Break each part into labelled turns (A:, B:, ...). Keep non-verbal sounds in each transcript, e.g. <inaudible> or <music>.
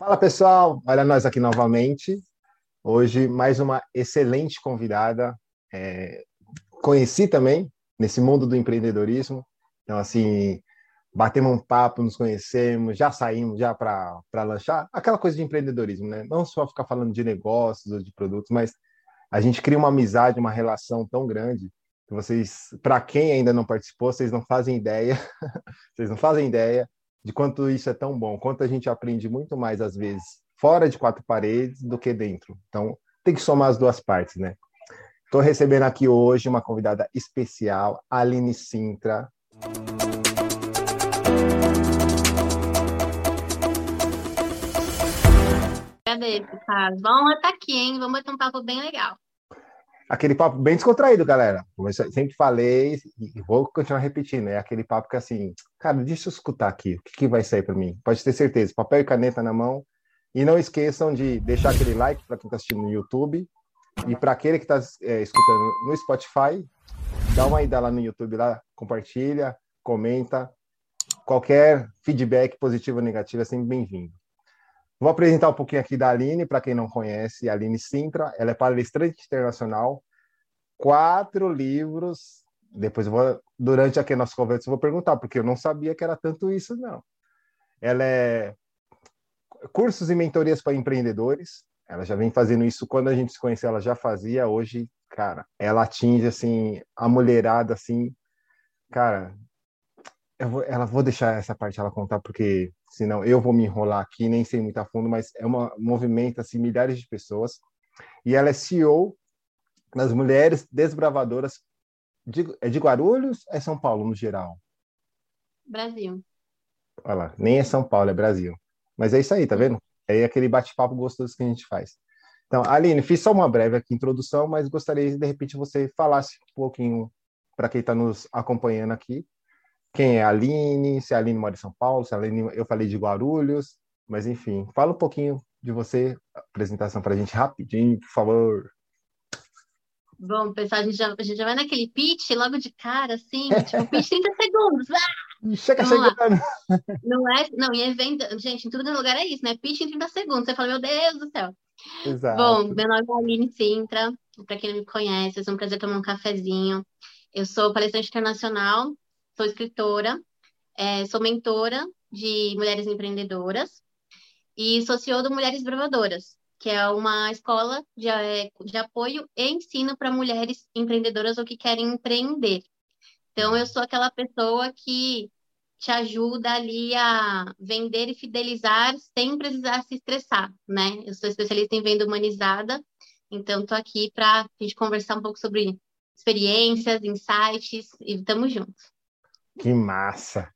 A: Fala pessoal, olha nós aqui novamente. Hoje, mais uma excelente convidada. É, conheci também nesse mundo do empreendedorismo. Então, assim, batemos um papo, nos conhecemos, já saímos já para lanchar. Aquela coisa de empreendedorismo, né? Não só ficar falando de negócios ou de produtos, mas a gente cria uma amizade, uma relação tão grande que vocês, para quem ainda não participou, vocês não fazem ideia, <laughs> vocês não fazem ideia de quanto isso é tão bom, quanto a gente aprende muito mais às vezes fora de quatro paredes do que dentro. Então, tem que somar as duas partes, né? Estou recebendo aqui hoje uma convidada especial, Aline Sintra.
B: Cadê, Carlos? Vamos estar aqui, hein? Vamos ter um papo bem legal
A: aquele papo bem descontraído, galera. Como eu sempre falei e vou continuar repetindo, é aquele papo que assim, cara, deixa eu escutar aqui, o que, que vai sair para mim? Pode ter certeza, papel e caneta na mão. E não esqueçam de deixar aquele like para quem está assistindo no YouTube e para aquele que está é, escutando no Spotify, dá uma ida lá no YouTube lá, compartilha, comenta. Qualquer feedback positivo ou negativo é sempre bem-vindo. Vou apresentar um pouquinho aqui da Aline, para quem não conhece, a Aline Sintra. Ela é palestrante internacional, quatro livros. Depois vou, durante aqui a nossa conversa, eu vou perguntar, porque eu não sabia que era tanto isso, não. Ela é cursos e mentorias para empreendedores. Ela já vem fazendo isso quando a gente se conheceu, ela já fazia. Hoje, cara, ela atinge assim a mulherada assim, cara. Eu vou, ela vou deixar essa parte ela contar porque senão eu vou me enrolar aqui, nem sei muito a fundo, mas é um movimento assim, milhares de pessoas. E ela é CEO das Mulheres Desbravadoras de, é de Guarulhos, é São Paulo no geral?
B: Brasil.
A: Olha lá, nem é São Paulo, é Brasil. Mas é isso aí, tá vendo? É aquele bate-papo gostoso que a gente faz. Então, Aline, fiz só uma breve aqui introdução, mas gostaria de repente você falasse um pouquinho para quem está nos acompanhando aqui quem é a Aline, se a Aline mora em São Paulo, se a Aline, eu falei de Guarulhos, mas enfim, fala um pouquinho de você, apresentação para a gente rapidinho, por favor.
B: Bom, pessoal, a gente, já, a gente já vai naquele pitch logo de cara, assim, <laughs> tipo, pitch 30 segundos. Ah!
A: Chega chegando.
B: Não é, não, em evento, gente, em todo lugar é isso, né? Pitch em 30 segundos. Você fala, meu Deus do céu.
A: Exato.
B: Bom, meu nome é Aline Sintra, para quem não me conhece, é um prazer tomar um cafezinho. Eu sou palestrante internacional, sou escritora, é, sou mentora de mulheres empreendedoras e sou CEO do Mulheres Bravadoras, que é uma escola de, é, de apoio e ensino para mulheres empreendedoras ou que querem empreender. Então, eu sou aquela pessoa que te ajuda ali a vender e fidelizar sem precisar se estressar, né? Eu sou especialista em venda humanizada, então estou aqui para a gente conversar um pouco sobre experiências, insights e estamos juntos.
A: Que massa!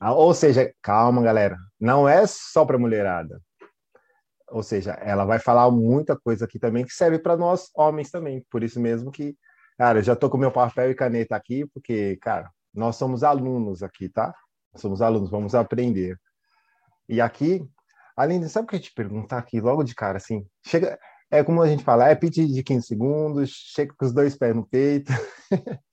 A: Ah, ou seja, calma, galera, não é só para mulherada. Ou seja, ela vai falar muita coisa aqui também que serve para nós homens também. Por isso mesmo que, cara, eu já tô com meu papel e caneta aqui, porque, cara, nós somos alunos aqui, tá? Nós somos alunos, vamos aprender. E aqui, além de, sabe o que eu te perguntar aqui logo de cara, assim? Chega, é como a gente fala, é pitch de 15 segundos, chega com os dois pés no peito. <laughs>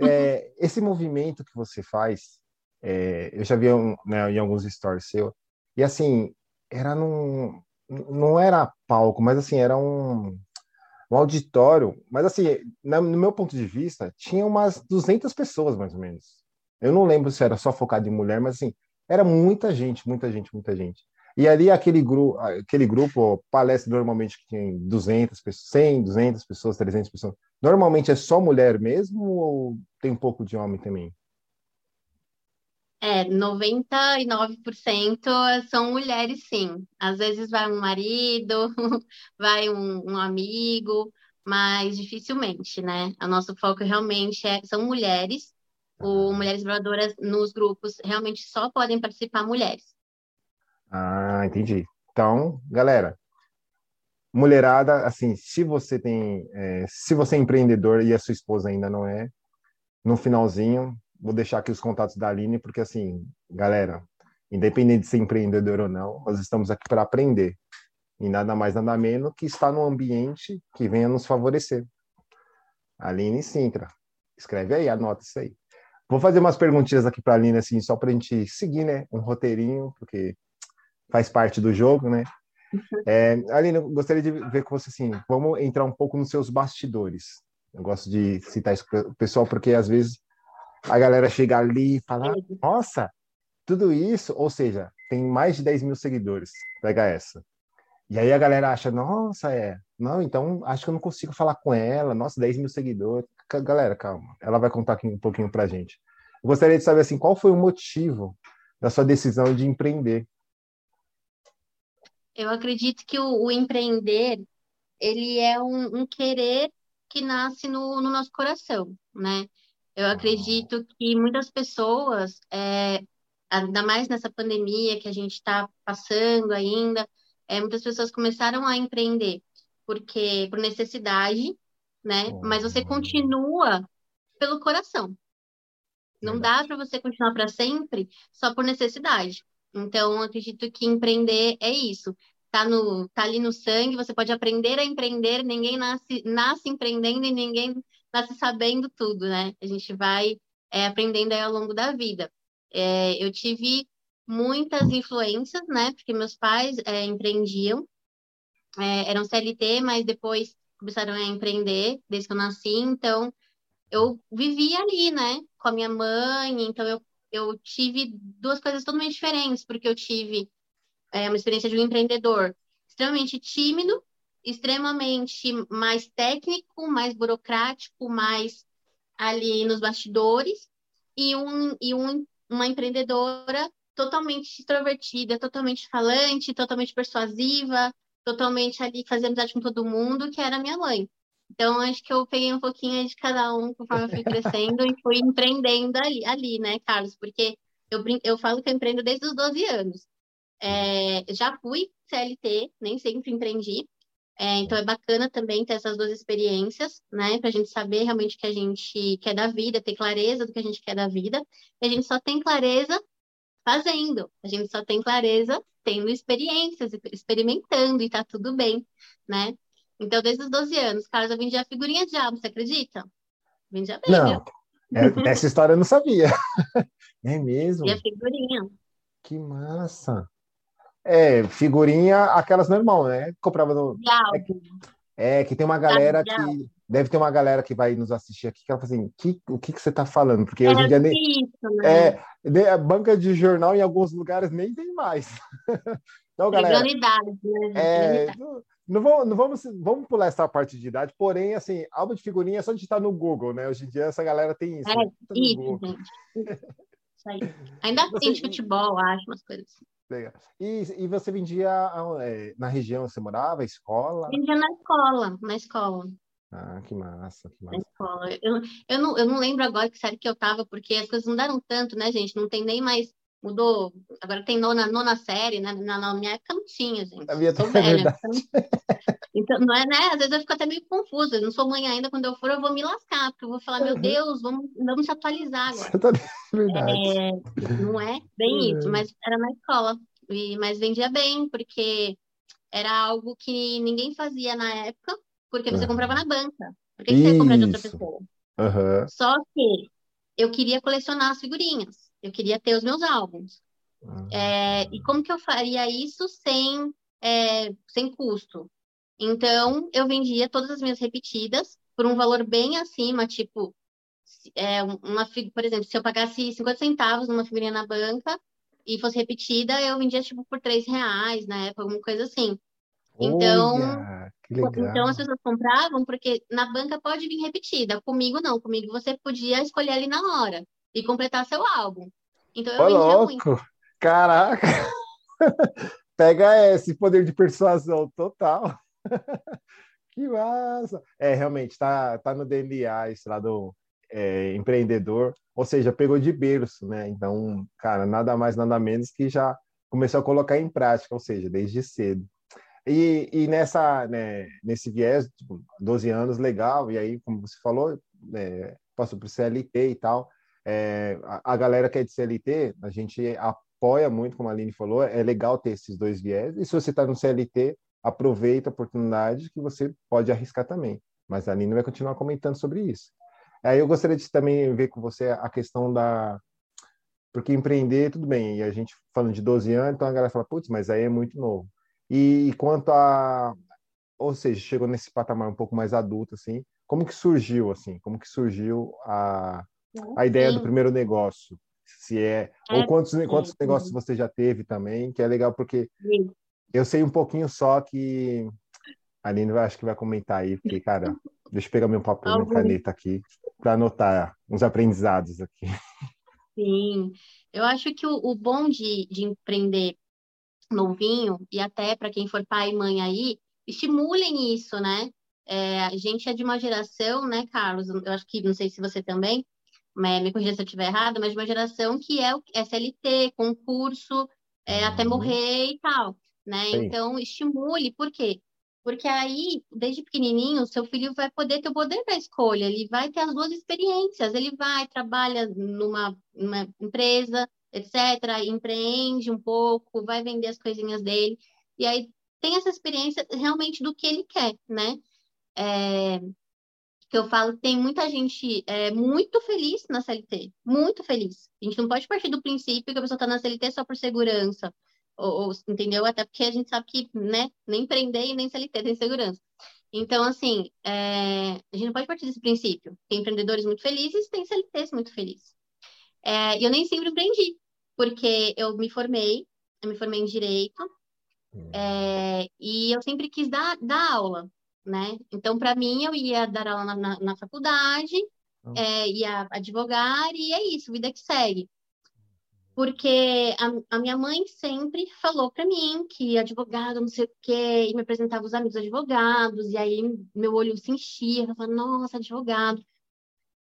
A: É, esse movimento que você faz, é, eu já vi um, né, em alguns stories seu, e assim, era num, não era palco, mas assim, era um, um auditório, mas assim, na, no meu ponto de vista, tinha umas 200 pessoas, mais ou menos. Eu não lembro se era só focado em mulher, mas assim, era muita gente, muita gente, muita gente. E ali aquele, gru aquele grupo palestra normalmente que tem 200 pessoas, 100, 200 pessoas, 300 pessoas. Normalmente é só mulher mesmo ou tem um pouco de homem também?
B: É, 99% são mulheres, sim. Às vezes vai um marido, <laughs> vai um, um amigo, mas dificilmente, né? O nosso foco realmente é, são mulheres. O Mulheres Moradoras nos grupos realmente só podem participar mulheres.
A: Ah, entendi. Então, galera, mulherada, assim, se você tem, é, se você é empreendedor e a sua esposa ainda não é, no finalzinho, vou deixar aqui os contatos da Aline, porque assim, galera, independente de ser empreendedor ou não, nós estamos aqui para aprender. E nada mais, nada menos que estar num ambiente que venha nos favorecer. Aline Sintra. Escreve aí, anota isso aí. Vou fazer umas perguntinhas aqui para a Aline, assim, só para a gente seguir, né? Um roteirinho, porque faz parte do jogo, né? Uhum. É, Aline, eu gostaria de ver com você assim, vamos entrar um pouco nos seus bastidores. Eu gosto de citar isso pessoal, porque às vezes a galera chega ali e fala, nossa, tudo isso, ou seja, tem mais de 10 mil seguidores, pega essa. E aí a galera acha, nossa, é, não, então acho que eu não consigo falar com ela, nossa, 10 mil seguidores. Galera, calma, ela vai contar aqui um pouquinho pra gente. Eu gostaria de saber, assim, qual foi o motivo da sua decisão de empreender?
B: Eu acredito que o, o empreender, ele é um, um, querer que nasce no, no nosso coração, né? Eu acredito que muitas pessoas, é, ainda mais nessa pandemia que a gente está passando ainda, é, muitas pessoas começaram a empreender porque por necessidade, né? Mas você continua pelo coração. Não dá para você continuar para sempre só por necessidade. Então, acredito que empreender é isso. Tá, no, tá ali no sangue, você pode aprender a empreender, ninguém nasce, nasce empreendendo e ninguém nasce sabendo tudo, né? A gente vai é, aprendendo aí ao longo da vida. É, eu tive muitas influências, né? Porque meus pais é, empreendiam, é, eram CLT, mas depois começaram a empreender desde que eu nasci, então eu vivia ali, né? Com a minha mãe, então eu, eu tive duas coisas totalmente diferentes, porque eu tive é, uma experiência de um empreendedor extremamente tímido, extremamente mais técnico, mais burocrático, mais ali nos bastidores, e, um, e um, uma empreendedora totalmente extrovertida, totalmente falante, totalmente persuasiva, totalmente ali fazer amizade com todo mundo, que era minha mãe. Então, acho que eu peguei um pouquinho de cada um conforme eu fui crescendo e fui empreendendo ali, ali, né, Carlos? Porque eu, eu falo que eu empreendo desde os 12 anos. É, já fui CLT, nem sempre empreendi. É, então, é bacana também ter essas duas experiências, né? Para a gente saber realmente o que a gente quer da vida, ter clareza do que a gente quer da vida. E a gente só tem clareza fazendo. A gente só tem clareza tendo experiências, experimentando, e tá tudo bem, né? Então, desde os 12 anos, Carlos, eu vendia figurinha de álbum, você acredita?
A: Vendia bem, Não, é, essa história eu não sabia. <laughs> É mesmo?
B: E a figurinha.
A: Que massa. É, figurinha, aquelas normal, né? Comprava no. É que, é que tem uma galera que deve ter uma galera que vai nos assistir aqui que ela fala assim, que, o que, que você está falando? Porque hoje em dia nem, isso, né? é, a banca de jornal em alguns lugares nem tem mais. <laughs> então, galera, idade, né? É, não, vamos, não vamos, vamos pular essa parte de idade, porém, assim, álbum de figurinha é só digitar no Google, né? Hoje em dia essa galera tem isso. É,
B: né? isso, gente. Isso aí. Ainda tem de futebol, acho, umas coisas assim.
A: E, e você vendia é, na região você morava, escola?
B: Vendia na escola, na escola.
A: Ah, que massa, que massa.
B: Na escola. Eu, eu, não, eu não lembro agora que série que eu tava, porque as coisas mudaram tanto, né, gente? Não tem nem mais. Mudou. Agora tem nona, nona série, né? Na, na minha época não tinha, gente. A minha velha. <laughs> Então, não é, né? Às vezes eu fico até meio confusa. Eu não sou mãe ainda, quando eu for, eu vou me lascar, porque eu vou falar, meu. Deus, vamos, vamos se atualizar agora. Tá <laughs> verdade. É, não é bem uhum. isso, mas era na escola. E, mas vendia bem, porque era algo que ninguém fazia na época porque você uhum. comprava na banca. Por que, você ia comprar de outra pessoa? Só que eu queria colecionar as figurinhas. Eu queria ter os meus álbuns. Uhum. É, e como que eu faria isso sem, é, sem custo? Então, eu vendia todas as minhas repetidas por um valor bem acima, tipo, é, uma, por exemplo, se eu pagasse 50 centavos numa figurinha na banca e fosse repetida, eu vendia, tipo, por 3 reais na época, alguma coisa assim. Então, Olha, então as pessoas compravam porque na banca pode vir repetida. Comigo não, comigo você podia escolher ali na hora e completar seu álbum. Então eu Ô, vendia louco. muito.
A: Caraca! <laughs> Pega esse poder de persuasão total. <laughs> que massa! É, realmente, tá, tá no DNA esse lado é, empreendedor, ou seja, pegou de berço, né? Então, cara, nada mais, nada menos que já começou a colocar em prática, ou seja, desde cedo. E, e nessa, né, nesse viés, tipo, 12 anos, legal, e aí, como você falou, é, passou para o CLT e tal. É, a, a, galera que é de CLT, a gente apoia muito, como a Aline falou, é legal ter esses dois viés. E se você está no CLT, aproveita a oportunidade que você pode arriscar também. Mas a Aline vai continuar comentando sobre isso. Aí eu gostaria de também ver com você a questão da, Porque empreender, tudo bem, e a gente falando de 12 anos, então a galera fala, putz, mas aí é muito novo. E quanto a, ou seja, chegou nesse patamar um pouco mais adulto, assim, como que surgiu, assim, como que surgiu a, a ideia do primeiro negócio? Se é, é ou quantos, quantos negócios você já teve também, que é legal porque sim. eu sei um pouquinho só que a Aline acho que vai comentar aí, porque, cara, <laughs> deixa eu pegar meu papel, minha caneta aqui, para anotar uns aprendizados aqui.
B: Sim, eu acho que o, o bom de, de empreender novinho, e até para quem for pai e mãe aí, estimulem isso, né? É, a gente é de uma geração, né, Carlos? Eu acho que, não sei se você também, me corrija se eu estiver errada, mas de uma geração que é o SLT, concurso, é, até uhum. morrer e tal, né? Sim. Então, estimule, por quê? Porque aí, desde pequenininho, seu filho vai poder ter o poder da escolha, ele vai ter as duas experiências, ele vai, trabalha numa, numa empresa, etc., empreende um pouco, vai vender as coisinhas dele, e aí tem essa experiência realmente do que ele quer, né? É, que eu falo tem muita gente é, muito feliz na CLT, muito feliz. A gente não pode partir do princípio que a pessoa está na CLT só por segurança, ou, ou, entendeu? Até porque a gente sabe que, né, nem prender e nem CLT tem segurança. Então, assim, é, a gente não pode partir desse princípio. Tem empreendedores muito felizes, tem CLTs muito felizes. É, e eu nem sempre empreendi, porque eu me formei, eu me formei em Direito, hum. é, e eu sempre quis dar, dar aula, né? Então, para mim, eu ia dar aula na, na, na faculdade, hum. é, ia advogar, e é isso, vida que segue porque a, a, minha mãe sempre falou para mim que advogado, não sei o quê, e me apresentava os amigos advogados, e aí meu olho se enchia, eu falava, nossa, advogado.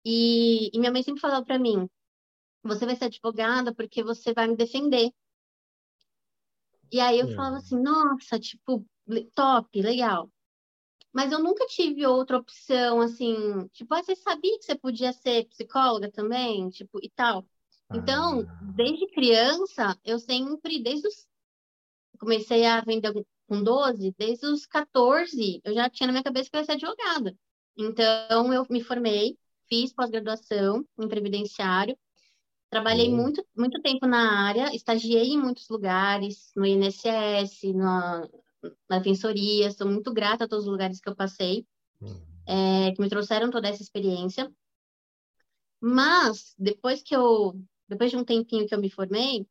B: E, e minha mãe sempre falava para mim, você vai ser advogada porque você vai me defender. E aí eu falava assim, nossa, tipo, top, legal. Mas eu nunca tive outra opção, assim, tipo, ah, você sabia que você podia ser psicóloga também, tipo, e tal. Então, ah. desde criança, eu sempre, desde os. Comecei a vender com 12, desde os 14, eu já tinha na minha cabeça que eu ia ser advogada. Então, eu me formei, fiz pós-graduação em previdenciário, trabalhei uhum. muito, muito tempo na área, estagiei em muitos lugares, no INSS, na, na defensoria, sou muito grata a todos os lugares que eu passei, uhum. é, que me trouxeram toda essa experiência. Mas, depois que eu depois de um tempinho que eu me formei,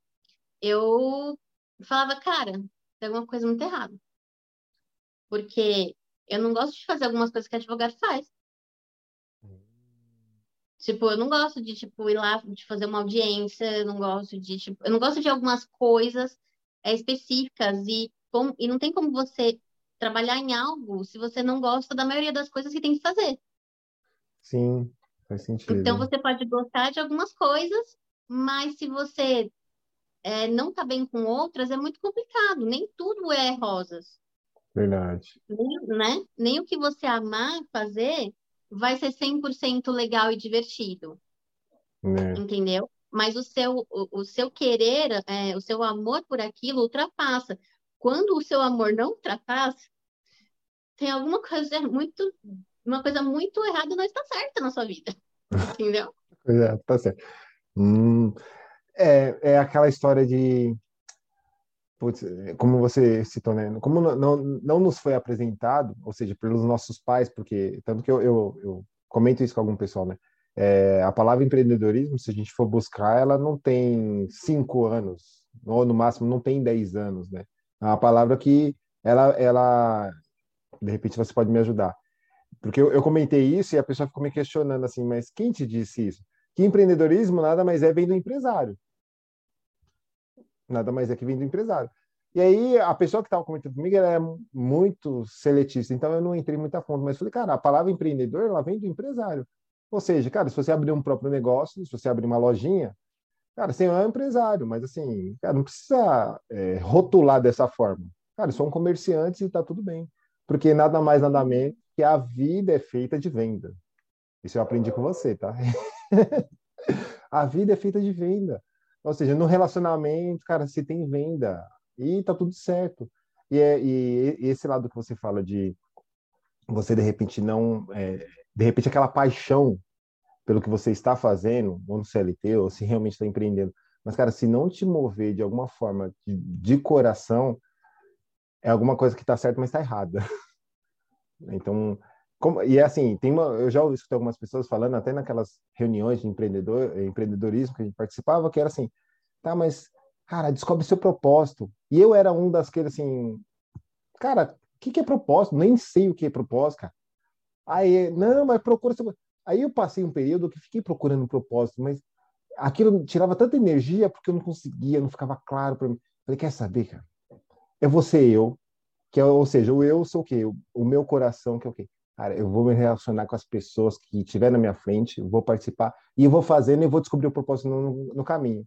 B: eu falava, cara, tem alguma coisa muito errada. Porque eu não gosto de fazer algumas coisas que advogado faz. Tipo, eu não gosto de, tipo, ir lá de fazer uma audiência, eu não gosto de, tipo, eu não gosto de algumas coisas é, específicas e, com, e não tem como você trabalhar em algo se você não gosta da maioria das coisas que tem que fazer.
A: Sim, faz sentido.
B: Então você pode gostar de algumas coisas mas se você é, não está bem com outras, é muito complicado. Nem tudo é rosas.
A: Verdade.
B: Nem, né? Nem o que você amar fazer vai ser 100% legal e divertido. É. Entendeu? Mas o seu, o, o seu querer, é, o seu amor por aquilo ultrapassa. Quando o seu amor não ultrapassa, tem alguma coisa muito, uma coisa muito errada não está certa na sua vida. <laughs> Entendeu?
A: É, tá certo. Hum, é, é aquela história de. Putz, como você citou, né? Como não, não, não nos foi apresentado, ou seja, pelos nossos pais, porque. Tanto que eu, eu, eu comento isso com algum pessoal, né? É, a palavra empreendedorismo, se a gente for buscar, ela não tem cinco anos, ou no máximo não tem dez anos, né? É uma palavra que ela, ela, de repente você pode me ajudar. Porque eu, eu comentei isso e a pessoa ficou me questionando assim, mas quem te disse isso? que empreendedorismo nada mais é vem do empresário. Nada mais é que vem do empresário. E aí, a pessoa que estava comentando comigo, ela é muito seletista, então eu não entrei muito a fundo, mas falei, cara, a palavra empreendedor, ela vem do empresário. Ou seja, cara, se você abrir um próprio negócio, se você abrir uma lojinha, cara, você é um empresário, mas assim, cara, não precisa é, rotular dessa forma. Cara, são comerciantes e tá tudo bem. Porque nada mais, nada menos que a vida é feita de venda. Isso eu aprendi com você, tá? <laughs> a vida é feita de venda. Ou seja, no relacionamento, cara, se tem venda e tá tudo certo. E, é, e esse lado que você fala de você de repente não, é, de repente aquela paixão pelo que você está fazendo, ou no CLT, ou se realmente está empreendendo, Mas, cara, se não te mover de alguma forma, de, de coração, é alguma coisa que está certa, mas está errada. <laughs> Então, como, e é assim, tem uma, eu já ouvi algumas pessoas falando, até naquelas reuniões de empreendedor, empreendedorismo que a gente participava, que era assim, tá, mas, cara, descobre seu propósito. E eu era um das que, assim, cara, o que, que é propósito? Nem sei o que é propósito, cara. Aí, não, mas procura seu... Aí eu passei um período que fiquei procurando um propósito, mas aquilo tirava tanta energia porque eu não conseguia, não ficava claro para mim. Falei, quer saber, cara? Eu vou ser eu, que é, ou seja, o eu sou o quê? O, o meu coração, que é o quê? Cara, eu vou me relacionar com as pessoas que estiver na minha frente, vou participar e vou fazendo e vou descobrir o propósito no, no caminho.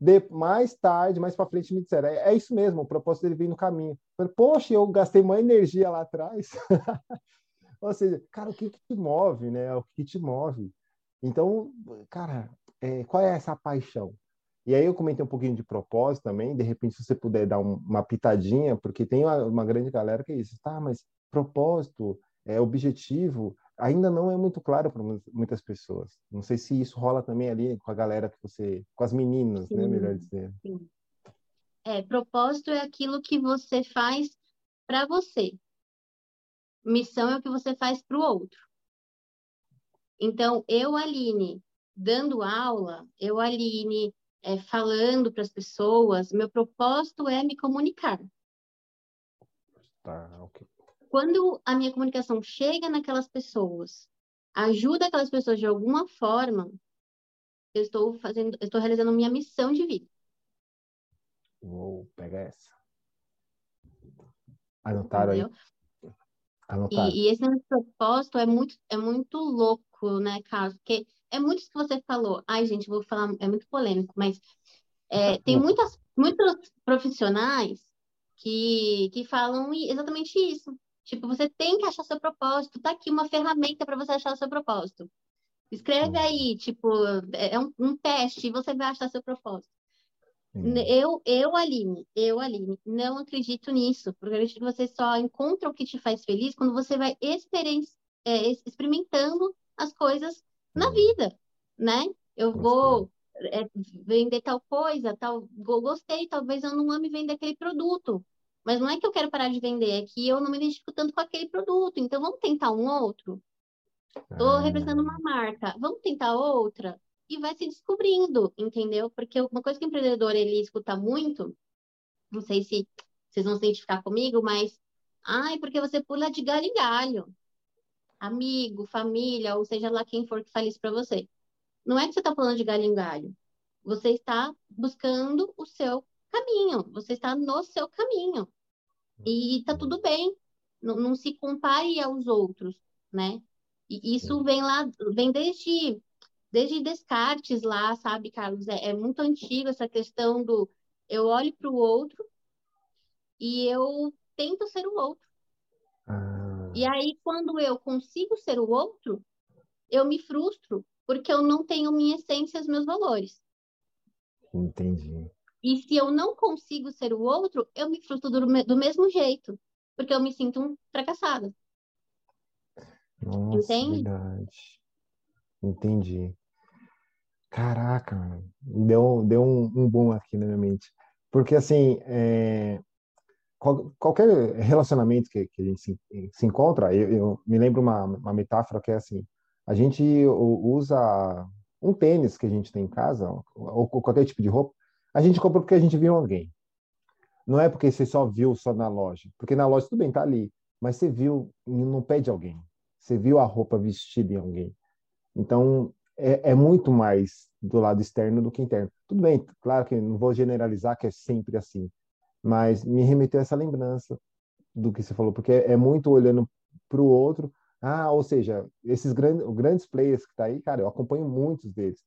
A: De, mais tarde, mais para frente, me disseram: é, é, isso mesmo, o propósito dele vem no caminho. Eu falei, Poxa, eu gastei uma energia lá atrás. <laughs> Ou seja, cara, o que, que te move, né? O que te move. Então, cara, é, qual é essa paixão? E aí eu comentei um pouquinho de propósito também, de repente se você puder dar um, uma pitadinha, porque tem uma, uma, grande galera que é isso, tá, mas propósito, é, objetivo, ainda não é muito claro para muitas pessoas. Não sei se isso rola também ali com a galera que você, com as meninas, né, sim, né, melhor dizer. Sim.
B: É, propósito é aquilo que você faz para você. Missão é o que você faz para o outro. Então, eu, Aline, dando aula, eu, Aline, é, falando para as pessoas, meu propósito é me comunicar.
A: Tá, ok.
B: Quando a minha comunicação chega naquelas pessoas, ajuda aquelas pessoas de alguma forma, eu estou fazendo, eu estou realizando minha missão de vida.
A: Vou pegar essa. Anotaram Entendeu? aí?
B: E, e esse propósito é muito, é muito louco, né, Carlos? Porque é muito isso que você falou. Ai, gente, vou falar, é muito polêmico, mas é, tem muitas, muitos profissionais que, que falam exatamente isso. Tipo, você tem que achar seu propósito. Tá aqui uma ferramenta para você achar o seu propósito. Escreve aí, tipo, é um, um teste e você vai achar seu propósito. Eu, eu, Aline, eu, Aline, não acredito nisso, porque eu acredito que você só encontra o que te faz feliz quando você vai é, experimentando as coisas na vida, né? Eu vou é, vender tal coisa, tal, gostei, talvez eu não ame vender aquele produto. Mas não é que eu quero parar de vender, é que eu não me identifico tanto com aquele produto. Então vamos tentar um outro. Estou ah. representando uma marca, vamos tentar outra e vai se descobrindo, entendeu? Porque uma coisa que o empreendedor ele escuta muito, não sei se vocês vão se identificar comigo, mas ai, porque você pula de galho em galho amigo, família, ou seja lá quem for que fale isso para você. Não é que você está falando de galho em galho. Você está buscando o seu caminho. Você está no seu caminho. E está tudo bem. Não, não, se compare aos outros, né? E isso vem lá, vem desde, desde Descartes lá, sabe, Carlos? É, é muito antigo essa questão do eu olho para o outro e eu tento ser o outro. Ah. E aí, quando eu consigo ser o outro, eu me frustro, porque eu não tenho minha essência os meus valores.
A: Entendi.
B: E se eu não consigo ser o outro, eu me frustro do, do mesmo jeito, porque eu me sinto um fracassada.
A: Nossa, Entende? verdade. Entendi. Caraca, deu, deu um, um boom aqui na minha mente. Porque, assim, é, qualquer relacionamento que, que a gente se, se encontra, eu, eu, me lembro uma, uma metáfora que é assim: a gente usa um tênis que a gente tem em casa, ou, qualquer tipo de roupa, a gente compra porque a gente viu alguém. Não é porque você só viu só na loja, porque na loja tudo bem, tá ali, mas você viu no pé de alguém, você viu a roupa vestida em alguém. Então, é, é, muito mais do lado externo do que interno. Tudo bem, claro que não vou generalizar que é sempre assim, mas me remeteu essa lembrança do que você falou, porque é muito olhando para o outro. Ah, ou seja, esses grandes, grandes players que tá aí, cara, eu acompanho muitos deles.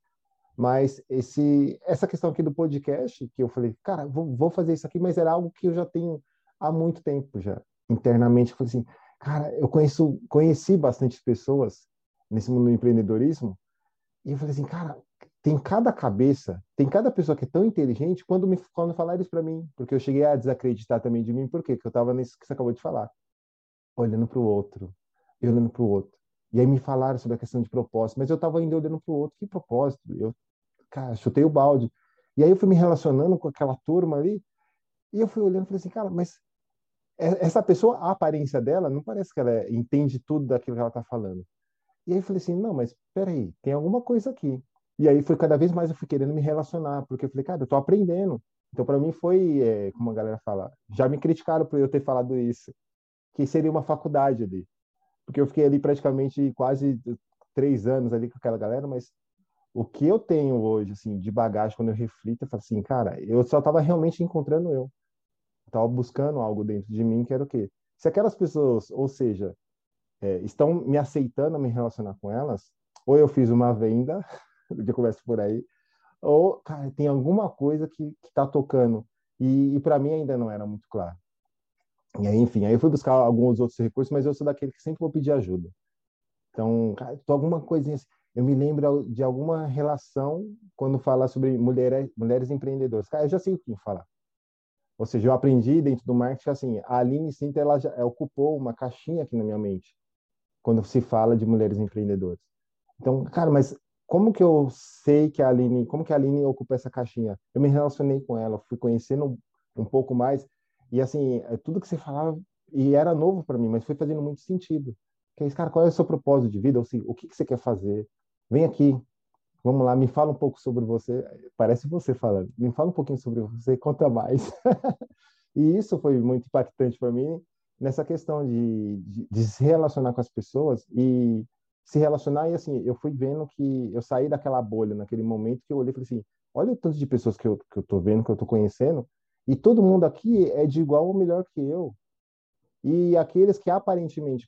A: Mas esse, essa questão aqui do podcast, que eu falei, cara, vou, vou fazer isso aqui, mas era algo que eu já tenho há muito tempo já. Internamente, eu falei assim, cara, eu conheço, conheci bastante pessoas nesse mundo do empreendedorismo, e eu falei assim, cara, tem cada cabeça, tem cada pessoa que é tão inteligente quando me quando falaram isso para mim, porque eu cheguei a desacreditar também de mim, por quê? Porque eu estava nisso que você acabou de falar, olhando para o outro, e olhando para o outro. E aí me falaram sobre a questão de propósito, mas eu estava ainda olhando para o outro, que propósito? Eu, cara, chutei o balde. E aí eu fui me relacionando com aquela turma ali, e eu fui olhando e falei assim, cara, mas essa pessoa, a aparência dela, não parece que ela entende tudo daquilo que ela está falando. E aí eu falei assim, não, mas peraí, tem alguma coisa aqui. E aí foi cada vez mais eu fui querendo me relacionar, porque eu falei, cara, eu tô aprendendo. Então para mim foi, é, como a galera fala, já me criticaram por eu ter falado isso, que seria uma faculdade ali. Porque eu fiquei ali praticamente quase três anos ali com aquela galera, mas o que eu tenho hoje, assim, de bagagem, quando eu reflito, eu falo assim, cara, eu só estava realmente encontrando eu. Estava buscando algo dentro de mim que era o quê? Se aquelas pessoas, ou seja, é, estão me aceitando me relacionar com elas, ou eu fiz uma venda, <laughs> de conversa por aí, ou, cara, tem alguma coisa que, está tocando. E, e para mim ainda não era muito claro. E aí, enfim, aí eu fui buscar alguns outros recursos, mas eu sou daquele que sempre vou pedir ajuda. Então, cara, tô alguma coisinha assim. Eu me lembro de alguma relação quando fala sobre mulheres, mulheres empreendedoras. Cara, eu já sei o que falar. Ou seja, eu aprendi dentro do marketing assim, a Aline Sinter ela já ocupou uma caixinha aqui na minha mente quando se fala de mulheres empreendedoras. Então, cara, mas como que eu sei que a Aline, como que a Aline ocupa essa caixinha? Eu me relacionei com ela, fui conhecendo um, pouco mais e assim, é tudo que você falava e era novo para mim, mas foi fazendo muito sentido. Que é isso, cara, qual é o seu propósito de vida? Assim, o que que você quer fazer? Vem aqui, Vamos lá, me fala um pouco sobre você. Parece você falando. Me fala um pouquinho sobre você, conta mais. <laughs> e isso foi muito impactante para mim nessa questão de, de, de, se relacionar com as pessoas e se relacionar. E assim, eu fui vendo que eu saí daquela bolha naquele momento que eu olhei e falei assim: olha o tanto de pessoas que eu, que eu tô vendo, que eu tô conhecendo, e todo mundo aqui é de igual ou melhor que eu. E aqueles que aparentemente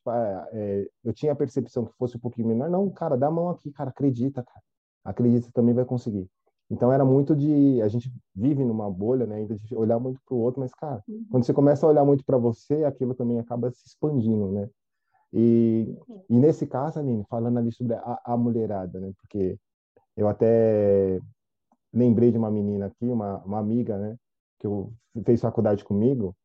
A: é, eu tinha a percepção que fosse um pouquinho menor, não, cara, dá a mão aqui, cara, acredita, cara acredita também vai conseguir. Então era muito de a gente vive numa bolha, né, ainda de olhar muito para o outro, mas cara, uhum. quando você começa a olhar muito para você, aquilo também acaba se expandindo, né? E, e nesse caso, Aline, falando ali sobre a, a mulherada, né? Porque eu até lembrei de uma menina aqui, uma, uma amiga, né, que eu fez faculdade comigo,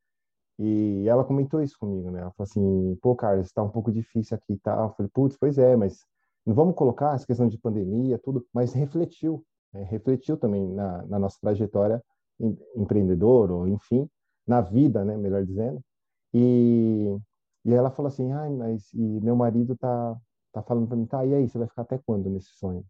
A: e ela comentou isso comigo, né? Ela falou assim: "Pô, Carlos, está um pouco difícil aqui e tal". Eu falei: "Putz, pois é, mas não vamos colocar essa questão de pandemia, tudo, mas refletiu? Refletiu também na, na nossa trajetória em, empreendedor, ou enfim, na vida, né, melhor dizendo. E, e ela falou assim, ai, mas meu marido tá, tá falando para mim, tá, e aí, você vai ficar até quando nesse sonho?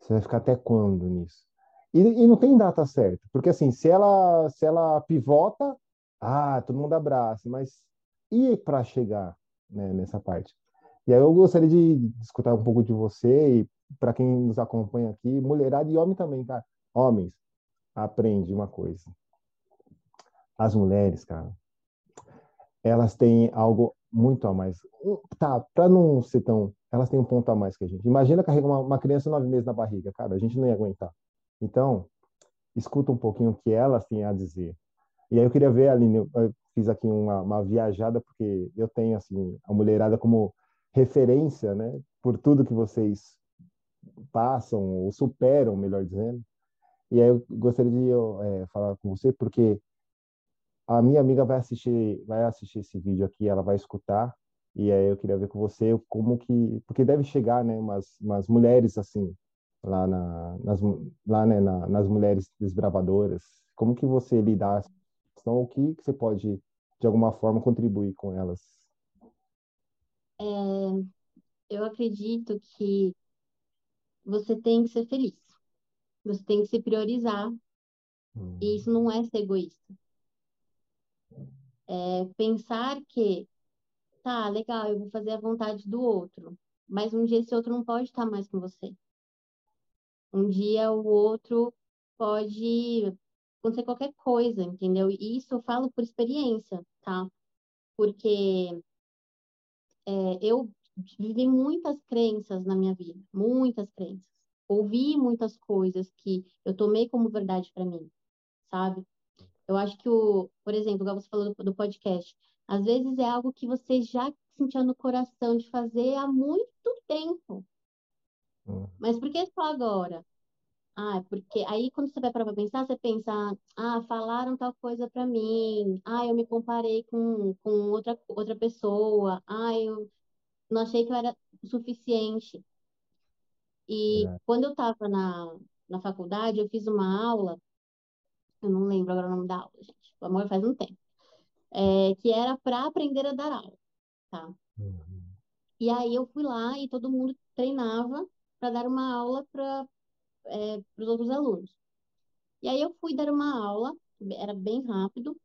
A: Você vai ficar até quando nisso? E, e não tem data certa, porque assim, se ela, se ela pivota, ah, todo mundo abraça, mas e para chegar né, nessa parte? E aí eu gostaria de escutar um pouco de você e para quem nos acompanha aqui, mulherada e homem também, cara. Homens, aprende uma coisa. As mulheres, cara, elas têm algo muito a mais. Tá, para não ser tão. Elas têm um ponto a mais que a gente. Imagina carregar uma, uma criança nove meses na barriga, cara, a gente não ia aguentar. Então, escuta um pouquinho o que elas têm a dizer. E aí eu queria ver, Aline, eu fiz aqui uma, uma viajada, porque eu tenho, assim, a mulherada como referência, né, por tudo que vocês passam ou superam, melhor dizendo. E aí eu gostaria de é, falar com você porque a minha amiga vai assistir, vai assistir esse vídeo aqui, ela vai escutar e aí eu queria ver com você como que, porque deve chegar, né, umas, umas mulheres assim lá na, nas lá né, na, nas mulheres desbravadoras. Como que você lidar com o que, que você pode de alguma forma contribuir com elas?
B: É, eu acredito que você tem que ser feliz. Você tem que se priorizar.
A: Hum.
B: E isso não é ser egoísta. É pensar que, tá, legal, eu vou fazer a vontade do outro, mas um dia esse outro não pode estar mais com você. Um dia o outro pode acontecer qualquer coisa, entendeu? E isso eu falo por experiência, tá? Porque é, eu vivi muitas crenças na minha vida, muitas crenças. Ouvi muitas coisas que eu tomei como verdade para mim, sabe? Eu acho que o, por exemplo, igual você falou do, do podcast, às vezes é algo que você já sentiu no coração de fazer há muito tempo.
A: Hum.
B: Mas por que só agora? Ah, porque aí quando você vai para pensar, você pensa, ah, falaram tal coisa para mim, ah, eu me comparei com, com outra, outra pessoa, ah, eu não achei que eu era suficiente. E é. quando eu estava na, na faculdade, eu fiz uma aula, eu não lembro agora o nome da aula, gente, o amor faz um tempo, é, que era para aprender a dar aula, tá?
A: Uhum.
B: E aí eu fui lá e todo mundo treinava para dar uma aula para é, os outros alunos. E aí eu fui dar uma aula, era bem rápido,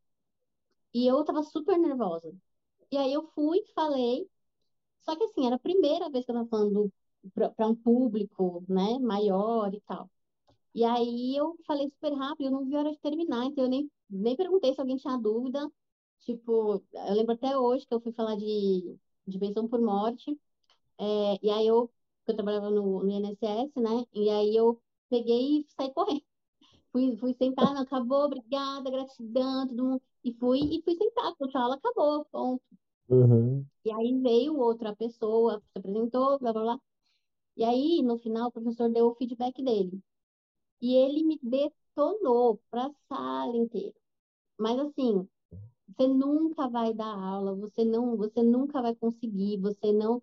B: e eu tava super nervosa. E aí eu fui, falei, só que assim, era a primeira vez que eu tava falando para um público, né, maior e tal. E aí eu falei super rápido, eu não vi a hora de terminar, então eu nem, nem perguntei se alguém tinha dúvida. Tipo, eu lembro até hoje que eu fui falar de, de pensão por morte, é, e aí eu, eu trabalhava no, no INSS, né, e aí eu peguei e saí correndo. <laughs> Fui, fui sentar, não, acabou, obrigada, gratidão, todo mundo. E fui, e fui sentar, a aula acabou, ponto.
A: Uhum.
B: E aí veio outra pessoa, se apresentou, blá, blá, blá. E aí, no final, o professor deu o feedback dele. E ele me detonou para a sala inteira. Mas assim, você nunca vai dar aula, você não, você nunca vai conseguir, você não.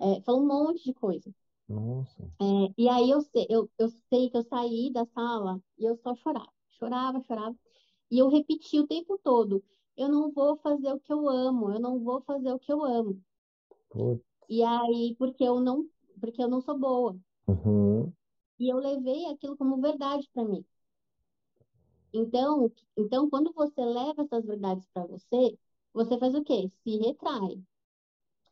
B: É, falou um monte de coisa.
A: Nossa.
B: É, e aí eu sei, eu, eu sei que eu saí da sala e eu só chorava, chorava, chorava. E eu repeti o tempo todo: eu não vou fazer o que eu amo, eu não vou fazer o que eu amo.
A: Putz.
B: E aí, porque eu não, porque eu não sou boa.
A: Uhum.
B: E eu levei aquilo como verdade para mim. Então, então, quando você leva essas verdades para você, você faz o quê? Se retrai.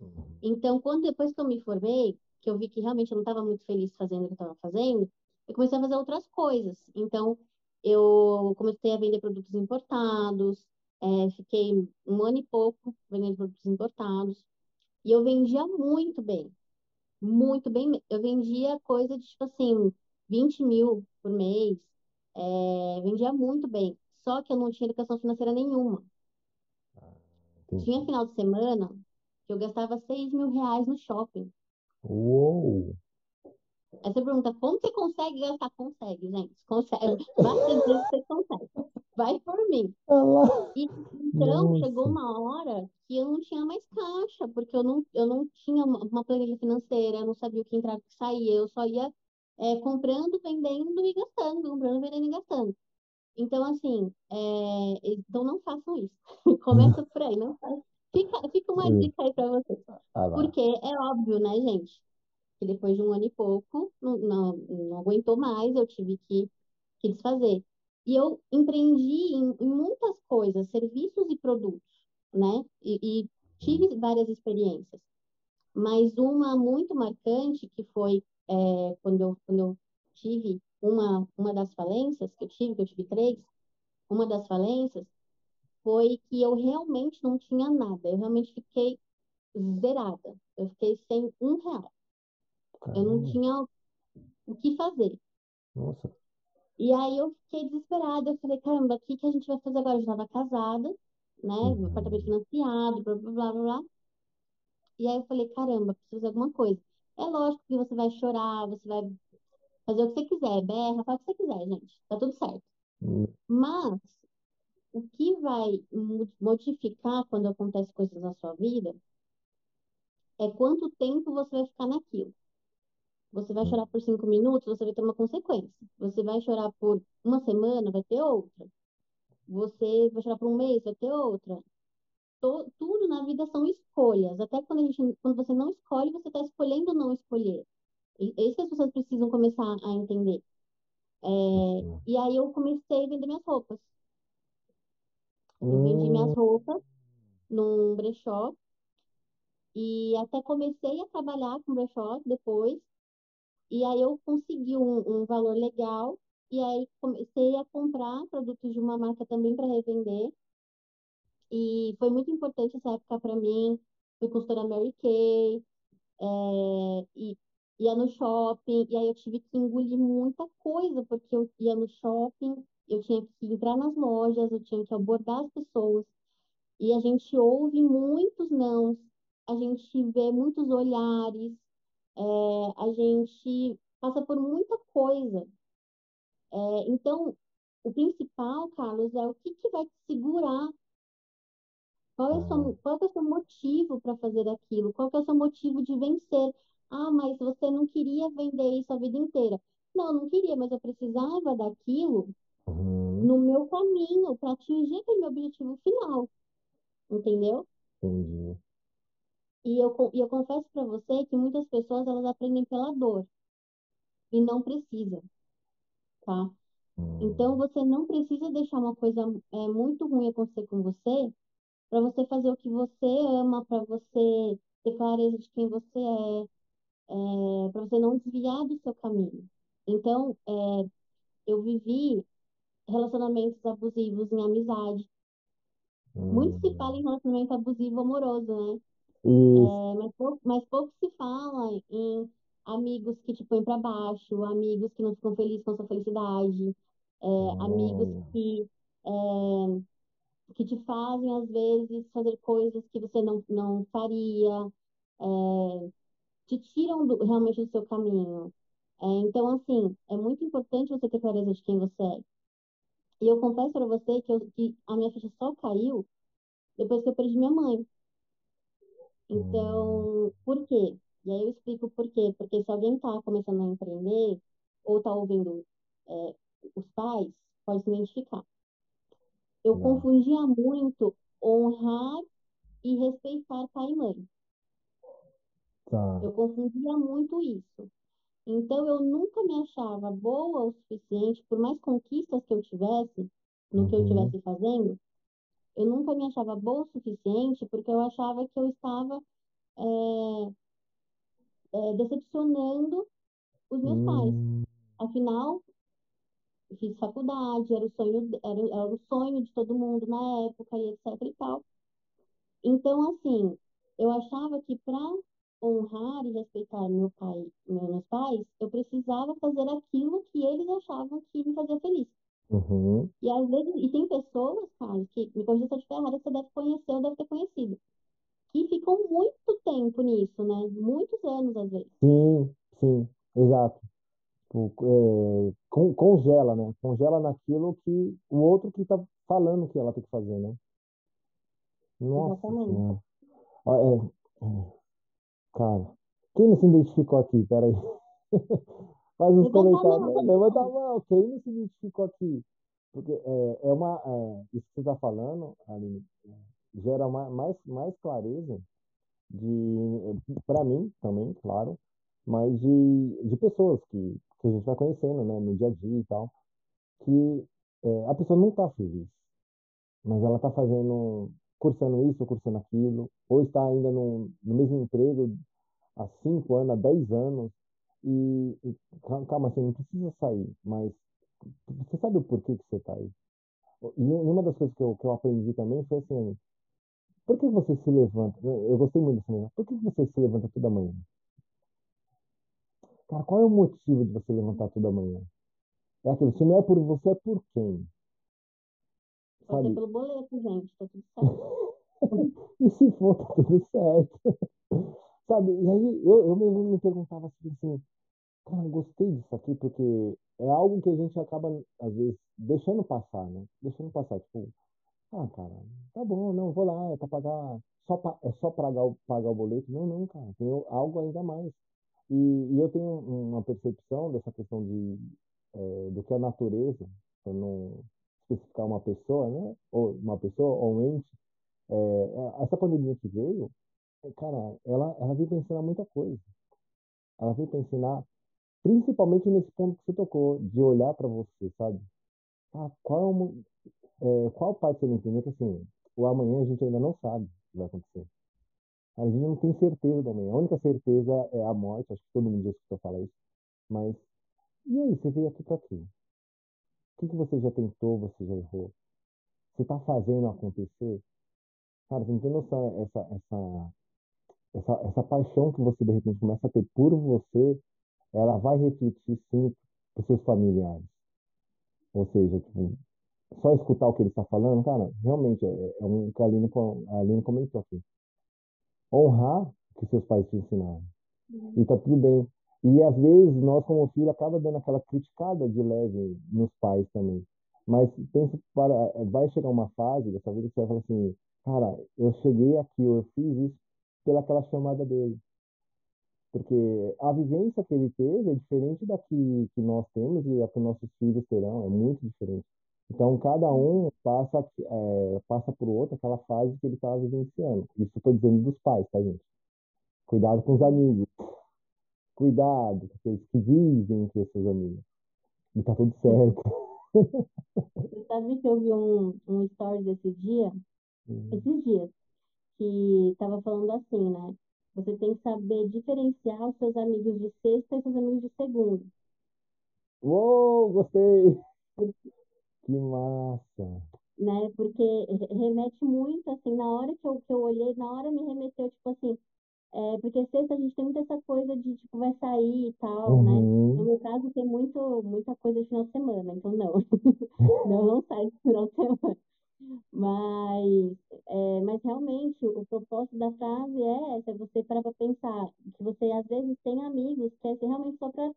A: Uhum.
B: Então, quando depois que eu me formei, que eu vi que realmente eu não estava muito feliz fazendo o que eu estava fazendo, eu comecei a fazer outras coisas. Então, eu comecei a vender produtos importados, é, fiquei um ano e pouco vendendo produtos importados, e eu vendia muito bem, muito bem. Eu vendia coisa de, tipo assim, 20 mil por mês, é, vendia muito bem, só que eu não tinha educação financeira nenhuma.
A: Entendi.
B: Tinha final de semana que eu gastava 6 mil reais no shopping.
A: Uou!
B: Você pergunta, como você consegue gastar? Consegue, gente. Consegue. Bastante vezes você consegue. Vai por mim. E, então,
A: Nossa.
B: chegou uma hora que eu não tinha mais caixa, porque eu não, eu não tinha uma, planilha financeira, eu não sabia o que entrava e o que saía, eu só ia é, comprando, vendendo e gastando, comprando, vendendo e gastando. Então, assim, é, então não façam isso. <laughs> Começa por aí, não façam. Fica, fica uma dica aí pra vocês.
A: Ah.
B: Porque é óbvio, né, gente? Que depois de um ano e pouco, não, não, não aguentou mais, eu tive que, que desfazer. E eu empreendi em, em muitas coisas, serviços e produtos, né? E, e tive várias experiências. Mas uma muito marcante, que foi é, quando, eu, quando eu tive uma, uma das falências que eu tive, que eu tive três, uma das falências foi que eu realmente não tinha nada. Eu realmente fiquei zerada. Eu fiquei sem um real. Eu não tinha o que fazer.
A: Nossa.
B: E aí eu fiquei desesperada. Eu falei, caramba, o que que a gente vai fazer agora? Eu já estava casada, né?
A: Uhum.
B: Apartamento financiado, blá, blá, blá, blá. E aí eu falei, caramba, preciso fazer alguma coisa. É lógico que você vai chorar, você vai fazer o que você quiser, berra, faz o que você quiser, gente. Tá tudo certo.
A: Hum,
B: Mas o que vai mo- modificar quando acontecem coisas na sua vida é quanto tempo você vai ficar naquilo. Você vai chorar por cinco minutos, você vai ter uma consequência. Você vai chorar por uma semana, vai ter outra. Você vai chorar por um mês, vai ter outra. To- tudo na vida são escolhas. Até quando a gente, quando você não escolhe, você está escolhendo não escolher. E é isso que as pessoas precisam começar a entender. É, e aí eu comecei a vender minhas roupas. Eu vendi minhas
A: Hum,
B: roupas num brechó e até comecei a trabalhar com brechó depois. E aí eu consegui um, um valor legal e aí comecei a comprar produtos de uma marca também para revender. E foi muito importante essa época para mim. Fui consultora Mary Kay, é, e ia no shopping, e aí eu tive que engolir muita coisa, porque eu ia no shopping, eu tinha que entrar nas lojas, eu tinha que abordar as pessoas, e a gente ouve muitos nãos, a gente vê muitos olhares, é, a gente passa por muita coisa. É, então, o principal, Carlos, é o que que vai te segurar Qual é o seu, qual é o seu motivo para fazer aquilo? Qual é o seu motivo de vencer? Ah, mas você não queria vender isso a vida inteira. Não, não queria, mas eu precisava daquilo
A: Uhum.
B: no meu caminho para atingir aquele meu objetivo final, entendeu?
A: Entendi.
B: E eu, e eu confesso para você que muitas pessoas elas aprendem pela dor e não precisam, tá? Então
A: Hum.
B: você não precisa deixar uma coisa é, muito ruim acontecer com você para você fazer o que você ama, para você ter clareza de quem você é, é, para você não desviar do seu caminho. Então, é, eu vivi relacionamentos abusivos em amizade. Muito se fala
A: Hum.
B: em relacionamento abusivo amoroso, né?
A: Isso.
B: É, mas, pouco, mas pouco se fala em amigos que te põem para baixo, amigos que não ficam felizes com a sua felicidade, é, amigos que, é, que te fazem, às vezes, fazer coisas que você não, não faria, é, te tiram do- realmente do seu caminho. É, então, assim, é muito importante você ter clareza de quem você é. E eu confesso para você que, eu, que a minha ficha só caiu depois que eu perdi minha mãe.
A: Hum.
B: Então, por quê? E aí eu explico por quê. Porque se alguém está começando a empreender ou está ouvindo é, os pais, pode se identificar. Eu
A: Não.
B: confundia muito honrar e respeitar pai e mãe.
A: Tá.
B: Eu confundia muito isso. Então, eu nunca me achava boa o suficiente, por mais conquistas que eu tivesse, no que eu
A: Uhum.
B: estivesse fazendo, eu nunca me achava boa o suficiente porque eu achava que eu estava é, é, decepcionando os meus pais.
A: Hum.
B: Afinal, eu fiz faculdade, era o sonho, era, era o sonho de todo mundo na época e etc e tal. Então, assim, eu achava que para honrar e respeitar meu pai, meus pais, eu precisava fazer aquilo que eles achavam que me fazia feliz.
A: Uhum.
B: E às vezes, e tem pessoas, Carlos, que me corrija se eu estiver errada, que você deve conhecer ou deve ter conhecido, que ficam muito tempo nisso, né? Muitos anos, às vezes.
A: Sim, sim, exato. Tipo, é, con- congela, né? Congela naquilo que o outro que tá falando que ela tem que fazer, né? Nossa
B: Exatamente.
A: Senhora. É, é, cara, quem não se identificou aqui? Peraí. <laughs> Faz uns comentários.
B: todo
A: Levanta a mão. Quem não se identificou aqui? Porque é, é uma. é, isso que você está falando, Aline, é, gera ma- mais, mais clareza de, para mim também, claro, mas de, de pessoas que, que a gente vai conhecendo, né, no dia a dia e tal, que é, a pessoa não está feliz, mas ela está fazendo, cursando isso, cursando aquilo, ou está ainda no, no mesmo emprego há cinco anos, há dez anos, e, e cal- calma, assim, não precisa sair, mas você sabe o porquê que você está aí? E, e uma das coisas que eu, que eu aprendi também foi assim, por que você se levanta? Eu gostei muito dessa manhã. Por que você se levanta toda manhã? Cara, qual é o motivo de você levantar toda manhã? É aquilo, se não é por você, é por quem?
B: Pode ser
A: Sabe?
B: pelo boleto, gente, tá tudo certo. <laughs>
A: E se for, tá tudo certo. <laughs> Sabe? E aí eu, eu mesmo me perguntava assim, assim, cara, gostei disso aqui, porque é algo que a gente acaba, às vezes, deixando passar, né? Deixando passar, tipo, ah, cara, tá bom, não, vou lá, é pra pagar, só pa- é só pagar o, pagar o boleto? Não, não, cara, tem algo ainda mais. E, e eu tenho uma percepção dessa questão de, eh, do que a natureza, para não especificar uma pessoa, né? Ou uma pessoa, ou um ente, eh, essa pandemia que veio, eh, cara, ela, ela veio para ensinar muita coisa. Ela veio para ensinar, principalmente nesse ponto que você tocou, de olhar para você, sabe? Ah, qual é eh, qual parte você não entendeu? Que assim, o amanhã a gente ainda não sabe o que vai acontecer. A gente não tem certeza do amanhã. A única certeza é a morte. Acho que todo mundo já escutou falar isso. Mas, e aí, você veio aqui para quê? O que que você já tentou, você já errou? Você está fazendo acontecer? Cara, você não tem noção, essa, essa, essa, essa paixão que você de repente começa a ter por você, ela vai refletir sim para os seus familiares. Ou seja, tipo, só escutar o que ele está falando, cara, realmente é, é um que a Aline, a Aline comentou aqui. Honrar o que seus pais te ensinaram. E tá tudo bem. E às vezes nós, como filho, acaba dando aquela criticada de leve nos pais também. Mas pensa para, vai chegar uma fase dessa vida que você vai falar assim, cara, eu cheguei aqui, eu fiz isso pelaquela chamada dele, Porque a vivência que ele teve é diferente da que, que nós temos e a que nossos filhos terão, é muito diferente. Então, cada um passa, é, passa por outro aquela fase que ele estava vivenciando. Isso eu estou dizendo dos pais, tá, gente? Cuidado com os amigos. Cuidado com aqueles que dizem que seus amigos. E tá tudo certo.
B: Você sabe que eu vi um, um stories esse dia, uhum. esses dias, que tava falando assim, né? Você tem que saber diferenciar os seus amigos de sexta e seus amigos de segunda.
A: Uou, gostei! <laughs> Que massa!
B: Né? Porque remete muito, assim, na hora que eu, que eu olhei, na hora me remeteu, tipo assim, é, porque sexta a gente tem muita essa coisa de, tipo, vai sair e tal, né? uhum. né? No meu caso, tem muito, muita coisa de final de semana, então não. <laughs> não, não sai de final de semana. Mas, é, mas realmente, o propósito da frase é essa, é você para pensar que você, às vezes, tem amigos que é realmente só para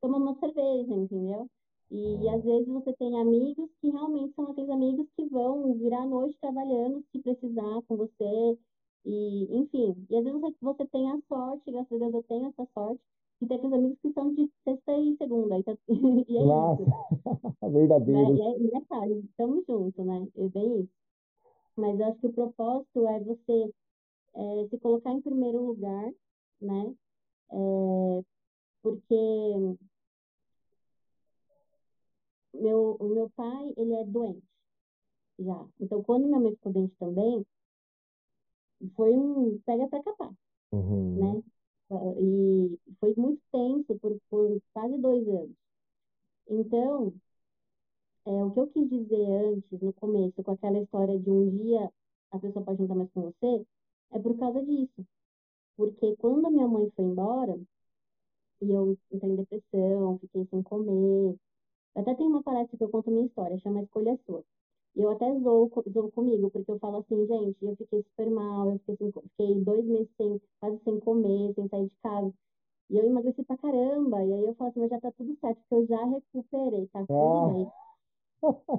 B: tomar uma cerveja, entendeu? E, às vezes você tem amigos que realmente são aqueles amigos que vão virar a noite trabalhando se precisar com você, e, enfim, e às vezes você tem a sorte, graças a Deus eu tenho essa sorte, de ter aqueles amigos que são de sexta e segunda. E, tá, <laughs> e é Nossa, <laughs>
A: isso. verdadeiro.
B: Né? E é, e é claro, estamos juntos, né? É bem isso. Mas eu acho que o propósito é você é, se colocar em primeiro lugar, né? É, porque meu, o meu pai, ele é doente já. Então, quando minha mãe ficou doente também, foi um pega para capar, uhum. né? E foi muito tenso por, por quase dois anos. Então, é, o que eu quis dizer antes, no começo, com aquela história de um dia a pessoa pode não estar mais com você, é por causa disso. Porque quando a minha mãe foi embora, e eu entrei em depressão, fiquei sem comer, até tem uma palestra que eu conto minha história, chama Escolha Sua. E eu até zoo, zoo comigo, porque eu falo assim, gente, eu fiquei super mal, eu fiquei, sem, fiquei dois meses sem, quase sem comer, sem sair de casa. E eu emagreci pra caramba. E aí eu falo assim, mas já tá tudo certo, porque eu já recuperei, tá tudo ah. bem.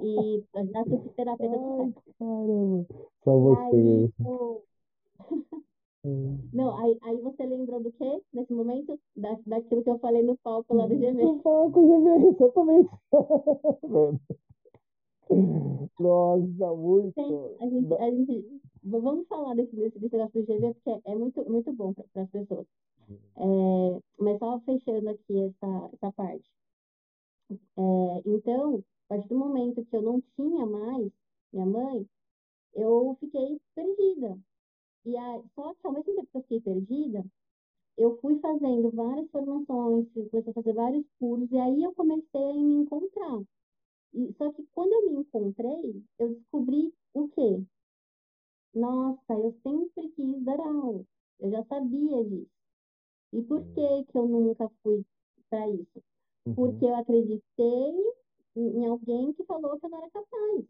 B: E já fui <laughs> terapeuta
A: Ai, caramba. Só você aí,
B: tipo... Não, aí, aí você lembrou do quê nesse momento? Da, daquilo que eu falei no palco lá do GV.
A: No palco GV, <laughs> exatamente. <laughs> <laughs> Nossa, muito.
B: Sim, a gente, a gente, vamos falar desse, desse, desse negócio do GV, porque é muito, muito bom para as pessoas. É, mas só fechando aqui essa, essa parte. É, então, a partir do momento que eu não tinha mais minha mãe, eu fiquei perdida. E só que ao mesmo tempo que eu fiquei perdida, eu fui fazendo várias formações, comecei a fazer vários cursos, e aí eu comecei a me encontrar. E, só que quando eu me encontrei, eu descobri o quê? Nossa, eu sempre quis dar aula. Eu já sabia disso. E por que que eu nunca fui para isso? Uhum. Porque eu acreditei em alguém que falou que eu não era capaz.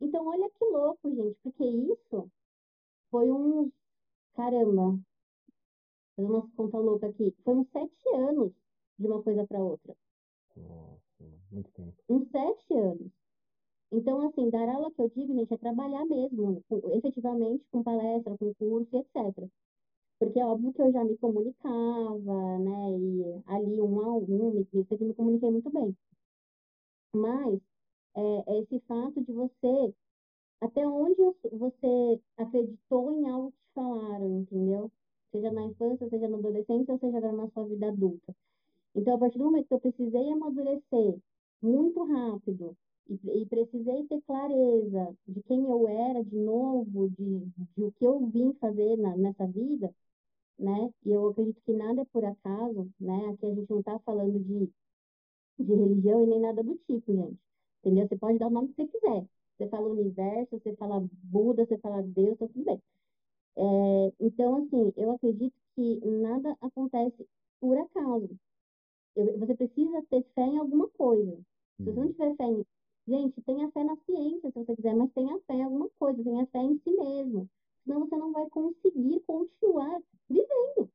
B: Então, olha que louco, gente, porque isso foi uns. Caramba, fazer uma conta louca aqui. Foi uns sete anos de uma coisa para outra.
A: Nossa, muito tempo.
B: Uns sete anos. Então, assim, dar aula que eu digo, gente, é trabalhar mesmo, com, efetivamente, com palestra, com curso, etc. Porque é óbvio que eu já me comunicava, né? E ali, um a um, me, sempre me comuniquei muito bem. Mas, é, é esse fato de você, até onde você acreditou em algo que te falaram, entendeu? Seja na infância, seja na adolescência, ou seja agora na sua vida adulta. Então, a partir do momento que eu precisei amadurecer muito rápido e, e precisei ter clareza de quem eu era de novo, de, de o que eu vim fazer na, nessa vida, né? E eu acredito que nada é por acaso, né? Aqui a gente não está falando de, de religião e nem nada do tipo, gente. Entendeu? Você pode dar o nome que você quiser. Você fala universo, você fala Buda, você fala Deus, tá tudo bem. É, então, assim, eu acredito que nada acontece por acaso. Eu, você precisa ter fé em alguma coisa. Se você não uhum. tiver fé em. Gente, tenha fé na ciência, se você quiser, mas tenha fé em alguma coisa, tenha fé em si mesmo. Senão você não vai conseguir continuar vivendo.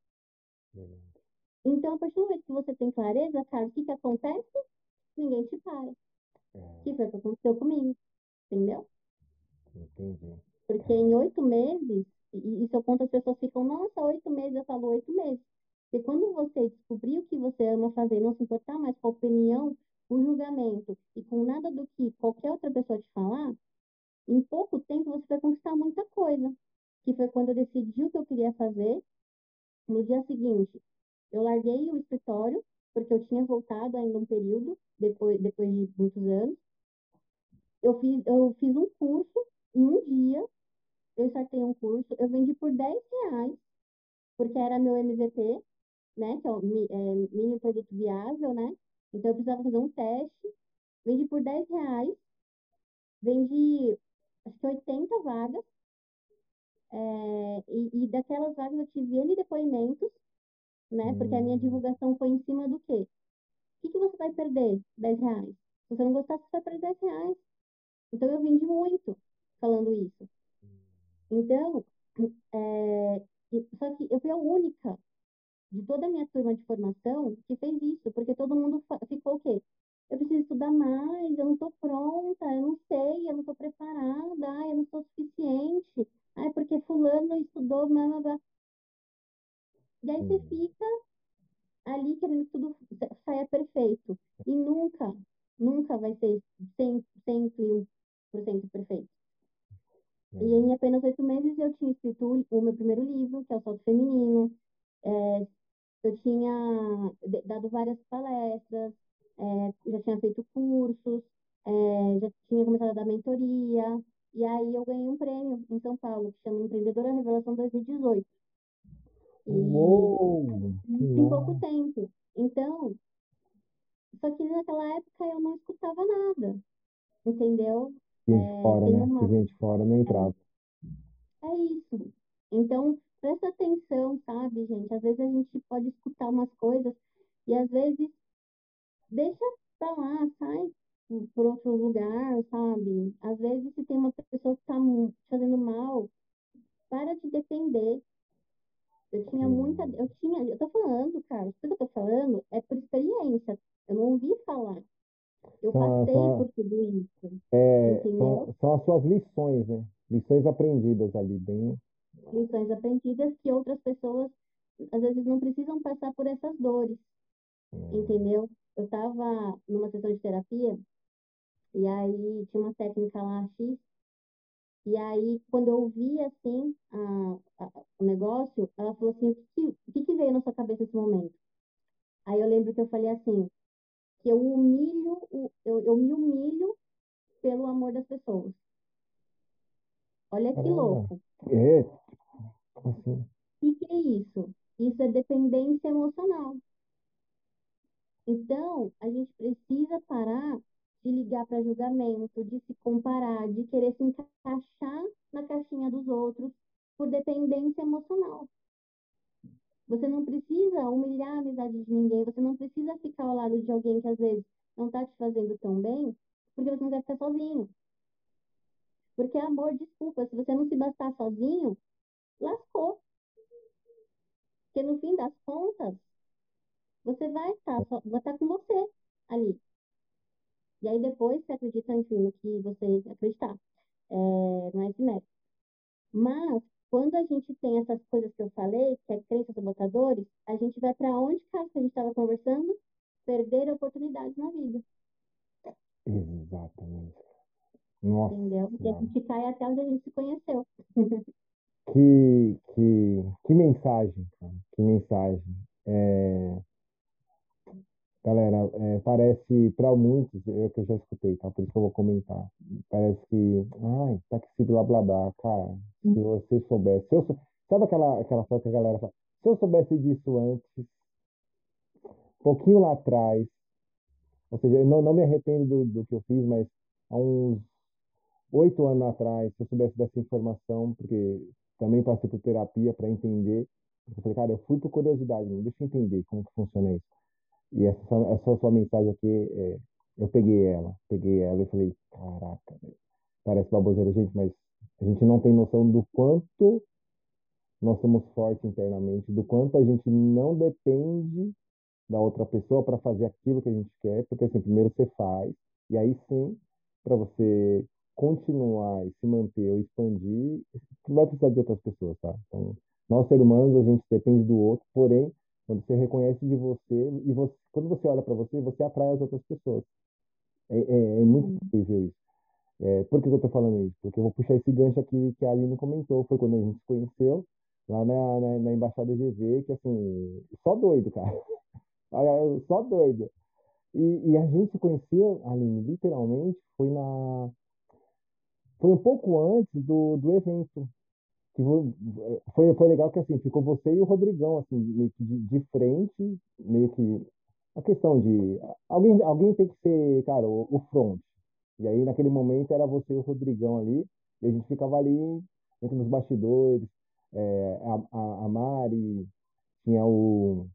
B: Então, a partir do momento que você tem clareza, cara, o que, que acontece? Ninguém te para. É. Que foi o que aconteceu comigo. Entendeu?
A: Entendi.
B: Porque em oito meses, e isso eu conto, as pessoas ficam, nossa, oito meses, eu falo oito meses. Porque quando você descobrir o que você ama fazer, não se importar mais com a opinião, o julgamento e com nada do que qualquer outra pessoa te falar, em pouco tempo você vai conquistar muita coisa. Que foi quando eu decidi o que eu queria fazer. No dia seguinte, eu larguei o escritório, porque eu tinha voltado ainda um período, depois, depois de muitos anos. Eu fiz, eu fiz um curso em um dia, eu startei um curso, eu vendi por 10 reais, porque era meu MVP, né, que é o é, mini produto viável, né? Então eu precisava fazer um teste, vendi por 10 reais, vendi acho que 80 vagas, é, e, e daquelas vagas eu tive N depoimentos, né? Porque a minha hum. divulgação foi em cima do quê? O que, que você vai perder? 10 reais. Se você não gostar, você vai perder 10 reais. Então eu vendi muito falando isso. Então, é, só que eu fui a única de toda a minha turma de formação que fez isso, porque todo mundo ficou o quê? Eu preciso estudar mais, eu não estou pronta, eu não sei, eu não estou preparada, eu não sou suficiente, ai, porque fulano estudou, blá, blá, blá. E aí você uhum. fica ali querendo que tudo saia perfeito. E nunca, nunca vai ser 100, 101% perfeito. E em uhum. apenas oito meses eu tinha escrito o meu primeiro livro, que é o Salto Feminino. É, eu tinha dado várias palestras, é, já tinha feito cursos, é, já tinha começado a dar mentoria. E aí eu ganhei um prêmio em São Paulo, que chama Empreendedora Revelação 2018. E
A: Uou,
B: em pouco tempo. Então, só que naquela época eu não escutava nada, entendeu?
A: Gente é, fora, né? Uma... Gente fora não entrava.
B: É, é isso. Então, presta atenção, sabe, gente? Às vezes a gente pode escutar umas coisas e às vezes deixa pra lá, sai por outro lugar, sabe? Às vezes se tem uma pessoa que tá te fazendo mal, para de depender. Eu tinha muita, eu tinha, eu tô falando, cara, tudo que eu tô falando é por experiência. Eu não ouvi falar. Eu passei por tudo isso.
A: É, são, são, as suas lições, né? Lições aprendidas ali, bem.
B: Lições aprendidas que outras pessoas às vezes não precisam passar por essas dores. Hum. Entendeu? Eu estava numa sessão de terapia e aí tinha uma técnica lá X e aí, quando eu vi, assim, a, a, o negócio, ela falou assim, o que, o que, que veio na sua cabeça nesse momento? Aí eu lembro que eu falei assim, que eu humilho, eu, eu me humilho pelo amor das pessoas. Olha que louco.
A: É, assim.
B: O que é isso? Isso é dependência emocional. Então, a gente precisa parar de ligar para julgamento, de se comparar, de querer se encaixar na caixinha dos outros por dependência emocional. Você não precisa humilhar a amizade de ninguém, você não precisa ficar ao lado de alguém que às vezes não está te fazendo tão bem, porque você não quer ficar sozinho. Porque amor, desculpa, se você não se bastar sozinho, lascou. Porque no fim das contas, você vai estar, tá, vai estar tá com você ali. E aí depois você acredita, enfim, no que você acreditar. É, não é esse. Mas quando a gente tem essas coisas que eu falei, que é crenças sabotadores, a gente vai para onde, cara, que a gente estava conversando? Perder oportunidades na vida.
A: Exatamente. Nossa.
B: Entendeu? E a gente cai até onde a gente se conheceu. <laughs>
A: que, que, que mensagem, cara. Que mensagem. É... Galera, é, parece para muitos, eu que eu já escutei, tá? Por isso que eu vou comentar. Parece que, ai, tá que se blá blá blá, cara. Se hum. você soubesse, se eu sou, sabe aquela aquela frase que a galera fala? Se eu soubesse disso antes, um pouquinho lá atrás, ou seja, eu não, não me arrependo do, do que eu fiz, mas há uns oito anos atrás, se eu soubesse dessa informação, porque também passei por terapia para entender, eu falei, cara, eu fui por curiosidade, deixa eu entender como que funciona isso. E essa, essa sua mensagem aqui, é, eu peguei ela, peguei ela e falei, caraca, parece baboseira, gente, mas a gente não tem noção do quanto nós somos fortes internamente, do quanto a gente não depende da outra pessoa para fazer aquilo que a gente quer, porque assim, primeiro você faz, e aí sim, para você continuar e se manter ou expandir, você vai precisar de outras pessoas, tá? Então, nós seres humanos, a gente depende do outro, porém, Quando você reconhece de você e você, quando você olha para você, você atrai as outras pessoas. É, é, é muito
B: Uhum.
A: incrível isso. É, por que, eu tô falando isso? Porque eu vou puxar esse gancho aqui que a Aline comentou. Foi quando a gente se conheceu lá na, na, na Embaixada GV, que assim, só doido, cara. <laughs> Só doido. E, e a gente se conheceu, Aline, literalmente, foi na. Foi um pouco antes do, do evento. Que foi, foi legal que assim, ficou você e o Rodrigão, assim, meio que de, de frente, meio que. A questão de. Alguém, alguém tem que ser, cara, o, o front. E aí, naquele momento, era você e o Rodrigão ali, e a gente ficava ali, entre nos bastidores, é, a, a, a Mari, tinha o,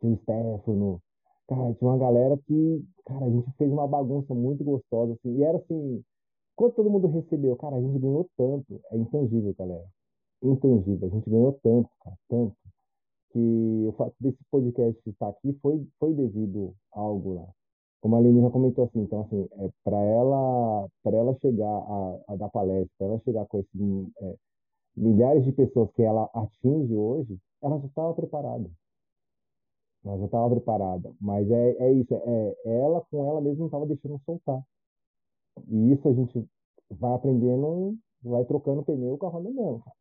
A: tinha o Stefano, cara, tinha uma galera que, cara, a gente fez uma bagunça muito gostosa, assim, e era assim, quando todo mundo recebeu, cara, a gente ganhou tanto, é intangível, galera, intangível, a gente ganhou tanto, cara, tanto, que o fato desse podcast estar aqui foi, foi devido a algo lá. Como a Aline já comentou assim, então assim, é, para ela, para ela chegar a, a dar palestra, para ela chegar com esses é, milhares de pessoas que ela atinge hoje, ela já estava preparada. Ela já estava preparada. Mas é, é isso, é, ela com ela mesma não estava deixando soltar. E isso a gente vai aprendendo, vai trocando pneu com a roda cara.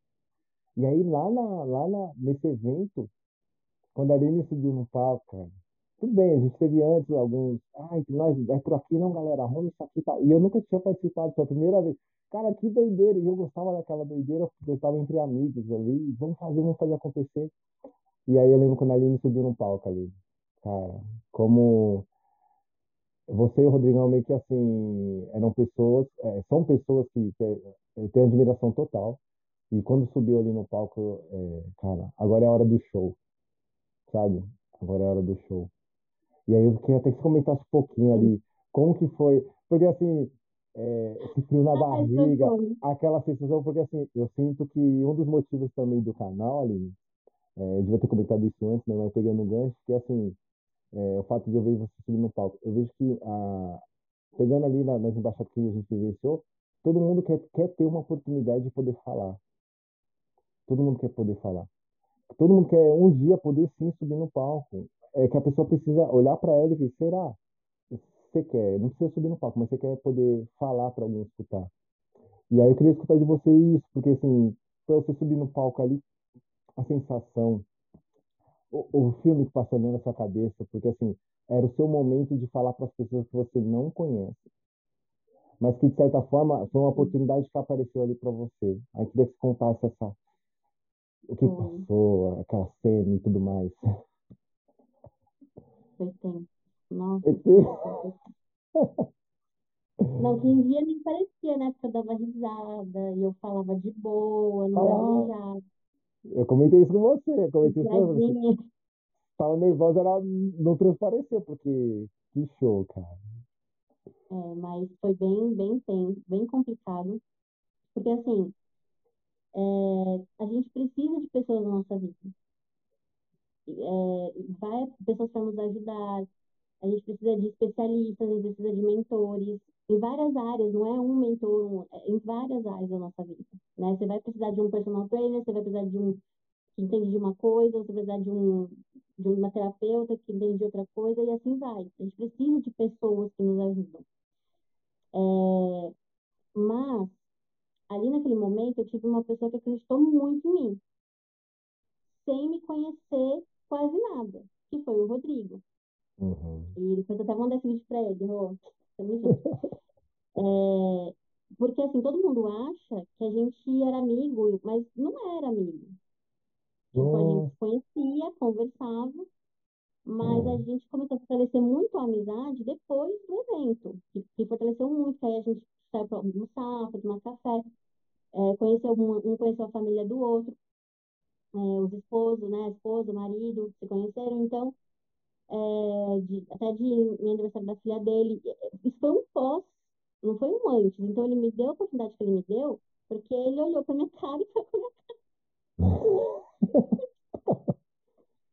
A: E aí lá, na, lá na, nesse evento, quando a Aline subiu no palco, cara, tudo bem, a gente teve antes alguns, ah, entre nós, é por aqui não, galera, arruma isso aqui e tal. E eu nunca tinha participado, foi a primeira vez. Cara, que doideira, e eu gostava daquela doideira, porque eu estava entre amigos ali, vamos fazer, vamos fazer acontecer. E aí eu lembro quando a Aline subiu no palco ali, cara, como você e o Rodrigão meio que assim, eram pessoas, é, são pessoas que, que é, têm admiração total. E quando subiu ali no palco, é, cara, agora é a hora do show, sabe? Agora é a hora do show. E aí eu queria até que você comentasse um pouquinho ali, como que foi, porque assim, é, esse frio na
B: A
A: barriga, aquela sensação, porque assim, eu sinto que um dos motivos também do canal, Aline, é, eu devia ter comentado isso antes, né, mas pegando o gancho, que assim, é, o fato de eu ver você subir no palco, eu vejo que, a, pegando ali na- nas embaixadas que a gente vivenciou, todo mundo quer, quer ter uma oportunidade de poder falar, todo mundo quer poder falar. Todo mundo quer um dia poder sim subir no palco. É que a pessoa precisa olhar para ela e ver, será? Você quer, não precisa subir no palco, mas você quer poder falar para alguém escutar. E aí eu queria escutar de você isso, porque assim, para você subir no palco ali, a sensação, o, o filme que passa ali na sua cabeça, porque assim, era o seu momento de falar para as pessoas que você não conhece. Mas que de certa forma foi uma oportunidade que apareceu ali para você. Aí queria que você contasse essa, o que passou, aquela cena e tudo mais.
B: Foi tenso. Nossa. Não, quem via nem parecia, né? Porque eu dava risada e eu falava de boa, não
A: Falava.
B: gaguejava,
A: Eu comentei isso com você, eu comentei isso com você. Tava nervosa, ela não transpareceu, porque que show, cara.
B: É, mas foi bem, bem tenso, bem complicado. Porque, assim, é, a gente precisa de pessoas na nossa vida. É, vai, pessoas para nos ajudar. A gente precisa de especialistas, a gente precisa de mentores. Em várias áreas, não é um mentor, um- é em várias áreas da nossa vida. Né? Você vai precisar de um personal trainer, você vai precisar de um que entende de uma coisa, você vai precisar de um de uma terapeuta que entende de outra coisa, e assim vai. A gente precisa de pessoas que nos ajudam. É, mas, ali naquele momento, eu tive uma pessoa que acreditou muito em mim, sem me conhecer quase nada, que foi o Rodrigo.
A: Uhum.
B: E depois eu até mandei esse vídeo pra ele, Rô, tamo junto. <laughs> É, porque, assim, todo mundo acha que a gente era amigo, mas não era amigo. Tipo, a gente se conhecia, conversava, mas a
A: Uhum.
B: gente começou a fortalecer muito a amizade depois do evento, que, que fortaleceu muito, que aí a gente saiu para almoçar, para tomar café, é, conheceu um, um conheceu a família do outro, é, os esposos, né, a esposa, o marido, se conheceram, então, é, de, até de meu aniversário da filha dele, é, isso foi um pós, não foi um antes, então ele me deu a oportunidade que ele me deu, porque ele olhou para minha cara e foi com a minha <laughs>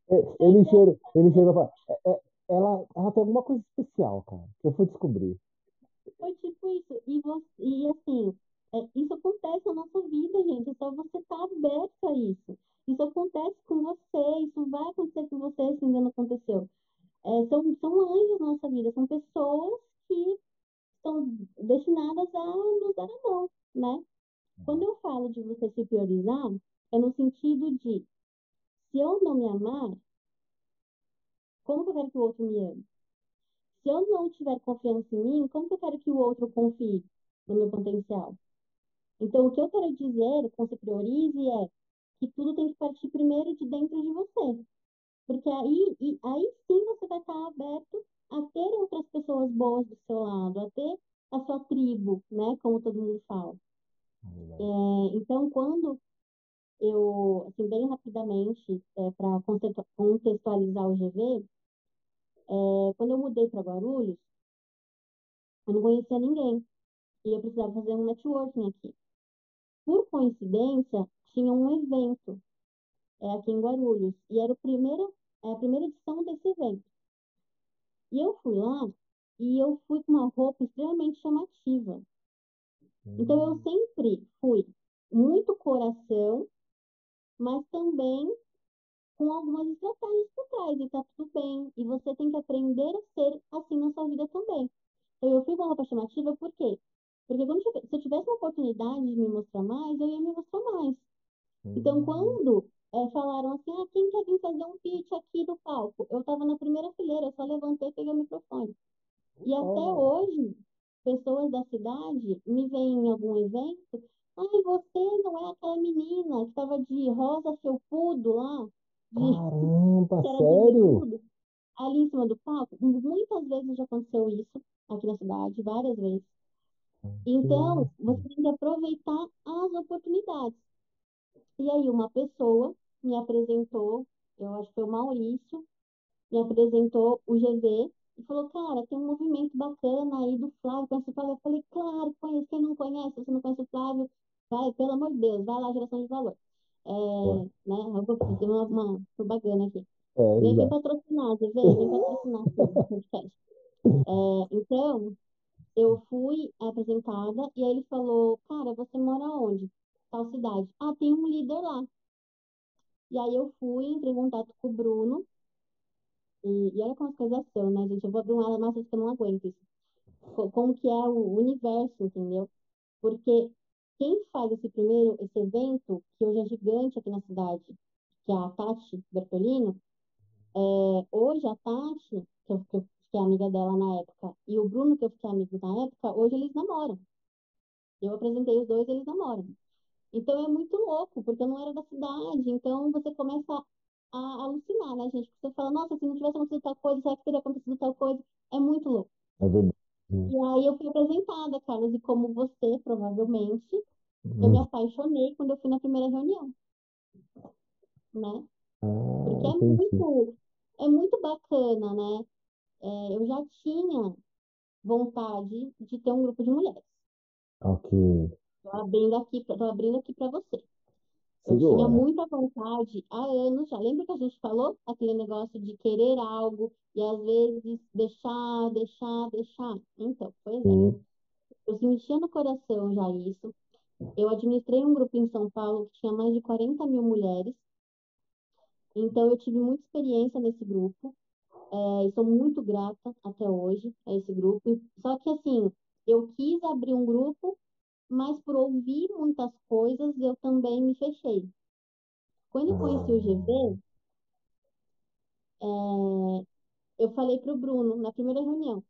A: É, Ele enxerga, ele enxerga e fala, "É- é- ela, ela tem alguma coisa especial, cara, que eu fui descobrir.
B: Foi tipo isso. E, você, e assim, é, isso acontece na nossa vida, gente. É só você estar aberto a isso. Isso acontece com você. você, isso vai acontecer com você se ainda não aconteceu. É, são, são anjos na nossa vida, são pessoas que estão destinadas a nos dar a mão, né? Quando eu falo de você se priorizar, é no sentido de, se eu não me amar, como que eu quero que o outro me ame? Se eu não tiver confiança em mim, como que eu quero que o outro confie no meu potencial? Então, o que eu quero dizer com se priorize é que tudo tem que partir primeiro de dentro de você. Porque aí, e, aí sim você vai estar aberto a ter outras pessoas boas do seu lado, a ter a sua tribo, né? Como todo mundo fala. É, então, quando eu, assim, bem rapidamente, é, para contextualizar o GV, é, quando eu mudei para Guarulhos, eu não conhecia ninguém. E eu precisava fazer um networking aqui. Por coincidência, tinha um evento é, aqui em Guarulhos. E era o primeiro, é, a primeira edição desse evento. E eu fui lá e eu fui com uma roupa extremamente chamativa. Então eu hum. sempre fui muito coração, mas também com algumas estratégias por trás, e tá tudo bem. E você tem que aprender a ser assim na sua vida também. Eu fui com roupa chamativa, por quê? Porque quando, se eu tivesse uma oportunidade de me mostrar mais, eu ia me mostrar mais. Então, hum. quando é, falaram assim, ah, quem quer vir fazer um pitch aqui do palco? Eu estava na primeira fileira, eu só levantei e peguei o microfone. E oh. até hoje, pessoas da cidade me veem em algum evento, ai, você não é aquela menina que estava de rosa felpudo lá,
A: Caramba, sério?
B: ali em cima do palco. Muitas vezes já aconteceu isso aqui na cidade, várias vezes. Então, você tem que aproveitar as oportunidades. E aí, uma pessoa me apresentou, eu acho que foi o Maurício, me apresentou o GV e falou: Cara, tem um movimento bacana aí do Flávio, conhece o Flávio? Eu falei: Claro, conheço. Quem não conhece, você não conhece o Flávio, vai, pelo amor de Deus, vai lá, geração de valor. É, né? Eu vou fazer uma, uma propaganda aqui. É, vem, vem patrocinar, vem, vem patrocinar aqui o podcast. É, então, eu fui apresentada e aí ele falou, cara, você mora onde? Tal cidade. Ah, tem um líder lá. E aí eu fui, entrei em contato com o Bruno. E, e olha como as coisas são, né, gente? Eu vou abrir uma massa que eu não aguento isso. Como que é o universo, entendeu? Porque quem faz esse primeiro, esse evento, que hoje é gigante aqui na cidade, que é a Tati Bertolino, é, hoje a Tati, que eu, que eu fiquei amiga dela na época, e o Bruno, que eu fiquei amigo na época, hoje eles namoram. Eu apresentei os dois, eles namoram. Então é muito louco, porque eu não era da cidade, então você começa a, a alucinar, né, gente? Você fala, nossa, se não tivesse acontecido tal coisa, será que teria acontecido tal coisa? É muito louco.
A: É verdade.
B: E aí eu fui apresentada, Carlos, e como você, provavelmente, eu me hum. apaixonei quando eu fui na primeira reunião. Né? Porque
A: Ah,
B: é muito, é muito bacana, né? É, eu já tinha vontade de ter um grupo de mulheres.
A: Ok.
B: Tô abrindo aqui, tô abrindo aqui para você. Eu tinha muita vontade há anos já. Lembra que a gente falou aquele negócio de querer algo e às vezes deixar, deixar, deixar? Então, pois é.
A: Sim.
B: Eu sentia no coração já isso. Eu administrei um grupo em São Paulo que tinha mais de 40 mil mulheres. Então, eu tive muita experiência nesse grupo. É, e sou muito grata até hoje a esse grupo. Só que, assim, eu quis abrir um grupo mas por ouvir muitas coisas, eu também me fechei. Quando eu conheci o GV, é, eu falei para o Bruno, na primeira reunião,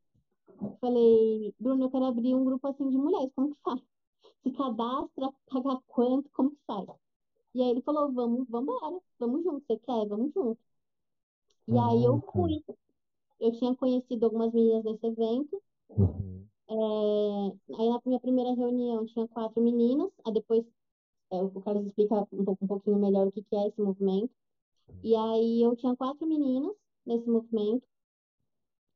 B: falei, Bruno, eu quero abrir um grupo assim de mulheres, como que faz? Se cadastra, paga quanto, como que faz? E aí ele falou, vamos, vamos embora, vamos junto, você quer? Vamos junto. E aí eu fui. Eu tinha conhecido algumas meninas nesse evento,
A: Uhum.
B: É, aí na minha primeira reunião tinha quatro meninas, aí depois é, o Carlos explica um, pouco, um pouquinho melhor o que, que é esse movimento. E aí eu tinha quatro meninas nesse movimento.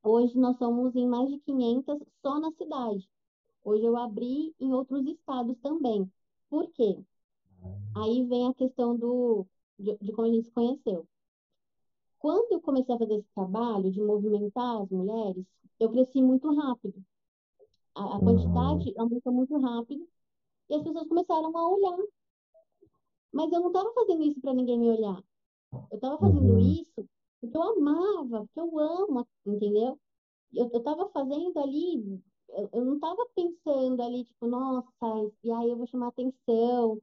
B: Hoje nós somos em mais de 500 só na cidade. Hoje eu abri em outros estados também. Por quê? Aí vem a questão do, de, de como a gente se conheceu. Quando eu comecei a fazer esse trabalho de movimentar as mulheres, eu cresci muito rápido. A, a quantidade uhum. aumentou muito rápido e as pessoas começaram a olhar. Mas eu não estava fazendo isso para ninguém me olhar. Eu tava fazendo
A: Uhum.
B: isso porque eu amava, porque eu amo, entendeu? Eu, eu tava fazendo ali, eu, eu não tava pensando ali, tipo, nossa, e aí eu vou chamar atenção,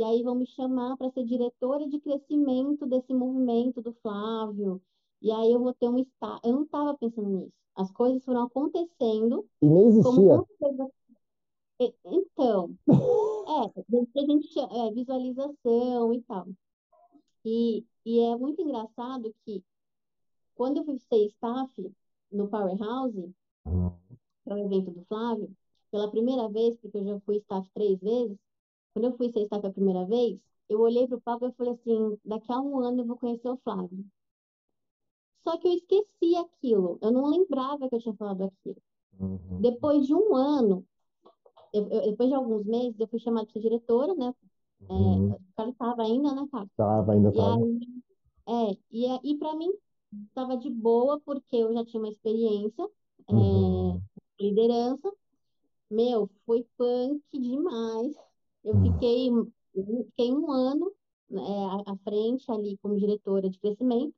B: e aí vão me chamar para ser diretora de crescimento desse movimento do Flávio, e aí eu vou ter um estágio. Eu não tava pensando nisso. As coisas foram acontecendo
A: E nem
B: como
A: existia.
B: com certeza. E- Então, é, que a gente chama, é, visualização e tal. E, e é muito engraçado que quando eu fui ser staff no Powerhouse,
A: Uhum.
B: para o evento do Flávio, pela primeira vez, porque eu já fui staff três vezes, quando eu fui ser staff a primeira vez, eu olhei para o palco e falei assim, daqui a um ano eu vou conhecer o Flávio. Só que eu esqueci aquilo, eu não lembrava que eu tinha falado aquilo.
A: Uhum.
B: Depois de um ano, eu- eu- depois de alguns meses, eu fui chamada para ser diretora, né? É,
A: Uhum.
B: o cara estava ainda, né, cara?
A: Tava, ainda
B: E
A: tava.
B: aí, é, e, é- e para mim estava de boa, porque eu já tinha uma experiência, é,
A: Uhum.
B: liderança. Meu, foi punk demais. Eu
A: Uhum.
B: fiquei, eu fiquei um ano, né, à frente ali como diretora de crescimento.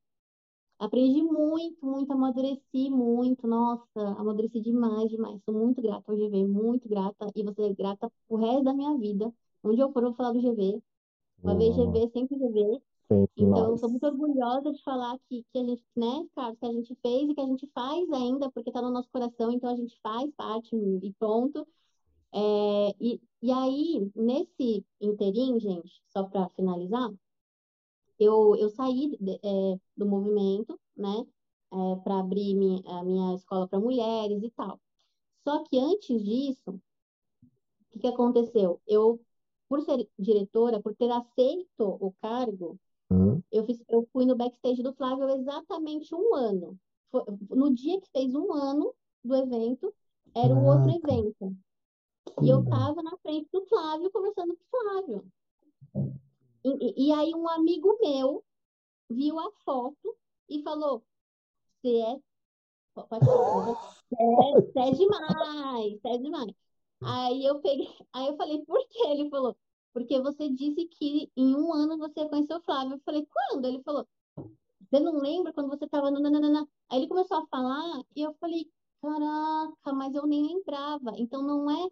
B: Aprendi muito, muito, amadureci muito. Nossa, amadureci demais, demais. Sou muito grata ao GV, muito grata. E vou ser grata pro resto da minha vida. Onde eu for, eu vou falar do GV. Uma vez. GV, sempre GV.
A: Sempre
B: Então, estou muito orgulhosa de falar que, que a gente, né, Carlos, que a gente fez e que a gente faz ainda, porque está no nosso coração, então a gente faz parte e pronto. É, e, e aí, nesse interim, gente, só para finalizar, eu, eu saí de- é, do movimento, né, para abrir mi- a minha escola para mulheres e tal. Só que antes disso, o que que aconteceu? Eu, por ser diretora, por ter aceito o cargo,
A: Uhum.
B: eu fiz, eu fui no backstage do Flávio exatamente um ano. Foi- no dia que fez um ano do evento, era o outro
A: Caraca.
B: evento.
A: Que
B: E eu
A: legal.
B: tava na frente do Flávio, conversando com o Flávio. E, e- aí um amigo meu viu a foto e falou, você é... po- Pode falar, você é, você é demais, você é demais. Aí eu peguei, <laughs> aí eu falei, por quê? Ele falou, porque você disse que em um ano você ia conhecer o Flávio. Eu falei, quando? Ele falou, você não lembra quando você estava no nananana? Aí ele começou a falar e eu falei, caraca, mas eu nem lembrava. Então não é.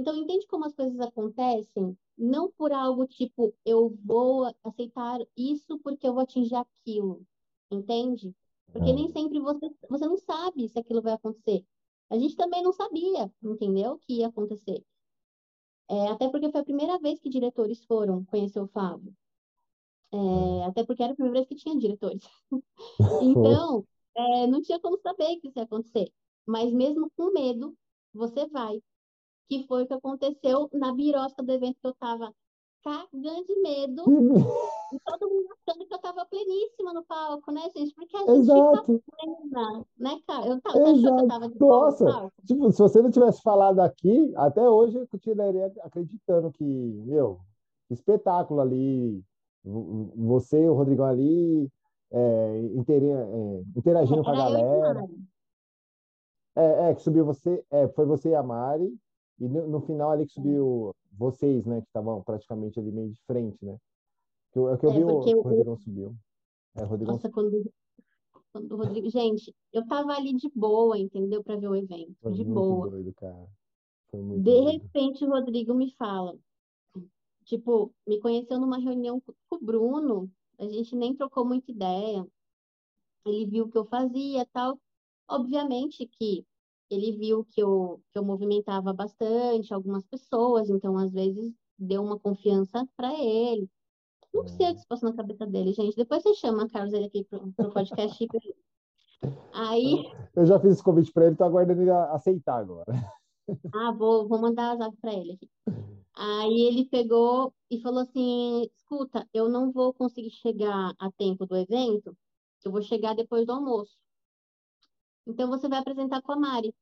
B: Então entende como as coisas acontecem? Não por algo tipo, eu vou aceitar isso porque eu vou atingir aquilo. Entende? Porque nem sempre você, você não sabe se aquilo vai acontecer. A gente também não sabia, entendeu? Que ia acontecer. É, até porque foi a primeira vez que diretores foram conhecer o Flávio. É, até porque era a primeira vez que tinha diretores. <laughs> Então, é, não tinha como saber que isso ia acontecer. Mas mesmo com medo, você vai. Que foi o que aconteceu na birosca do evento que eu tava cagando de medo. E todo mundo achando que eu tava pleníssima no palco, né, gente? Porque a gente fica
A: Exato,
B: plena, né, cara? Eu tava, você achou que eu tava de
A: Nossa, tipo, se você não tivesse falado aqui, até hoje eu continuaria acreditando que, meu, espetáculo ali, vo- você e o Rodrigão ali, é, interi- é, interagindo com a galera. É, é, que subiu você, é, foi você e a Mari, e no, no final ali que subiu vocês, né, que estavam praticamente ali meio de frente, né? Que eu, é que eu
B: É,
A: vi o, o Rodrigão subiu. É, o Rodrigão
B: nossa, quando, quando o Rodrigo. Gente, eu tava ali de boa, entendeu? Pra ver o evento,
A: foi
B: de boa.
A: doido,
B: De
A: doido.
B: repente, o Rodrigo me fala, tipo, me conheceu numa reunião com com o Bruno, a gente nem trocou muita ideia. Ele viu o que eu fazia, tal. Obviamente que ele viu que eu, que eu movimentava bastante algumas pessoas, então às vezes deu uma confiança para ele. Não sei o que se passou na cabeça dele, gente. Depois você chama a Carlos ele aqui pro, pro podcast. Aí,
A: Eu já fiz esse convite para ele, tô aguardando ele aceitar agora.
B: ah, vou, vou mandar a zap para ele aqui. Aí ele pegou e falou assim: escuta, eu não vou conseguir chegar a tempo do evento, eu vou chegar depois do almoço. Então você vai apresentar com a Mari.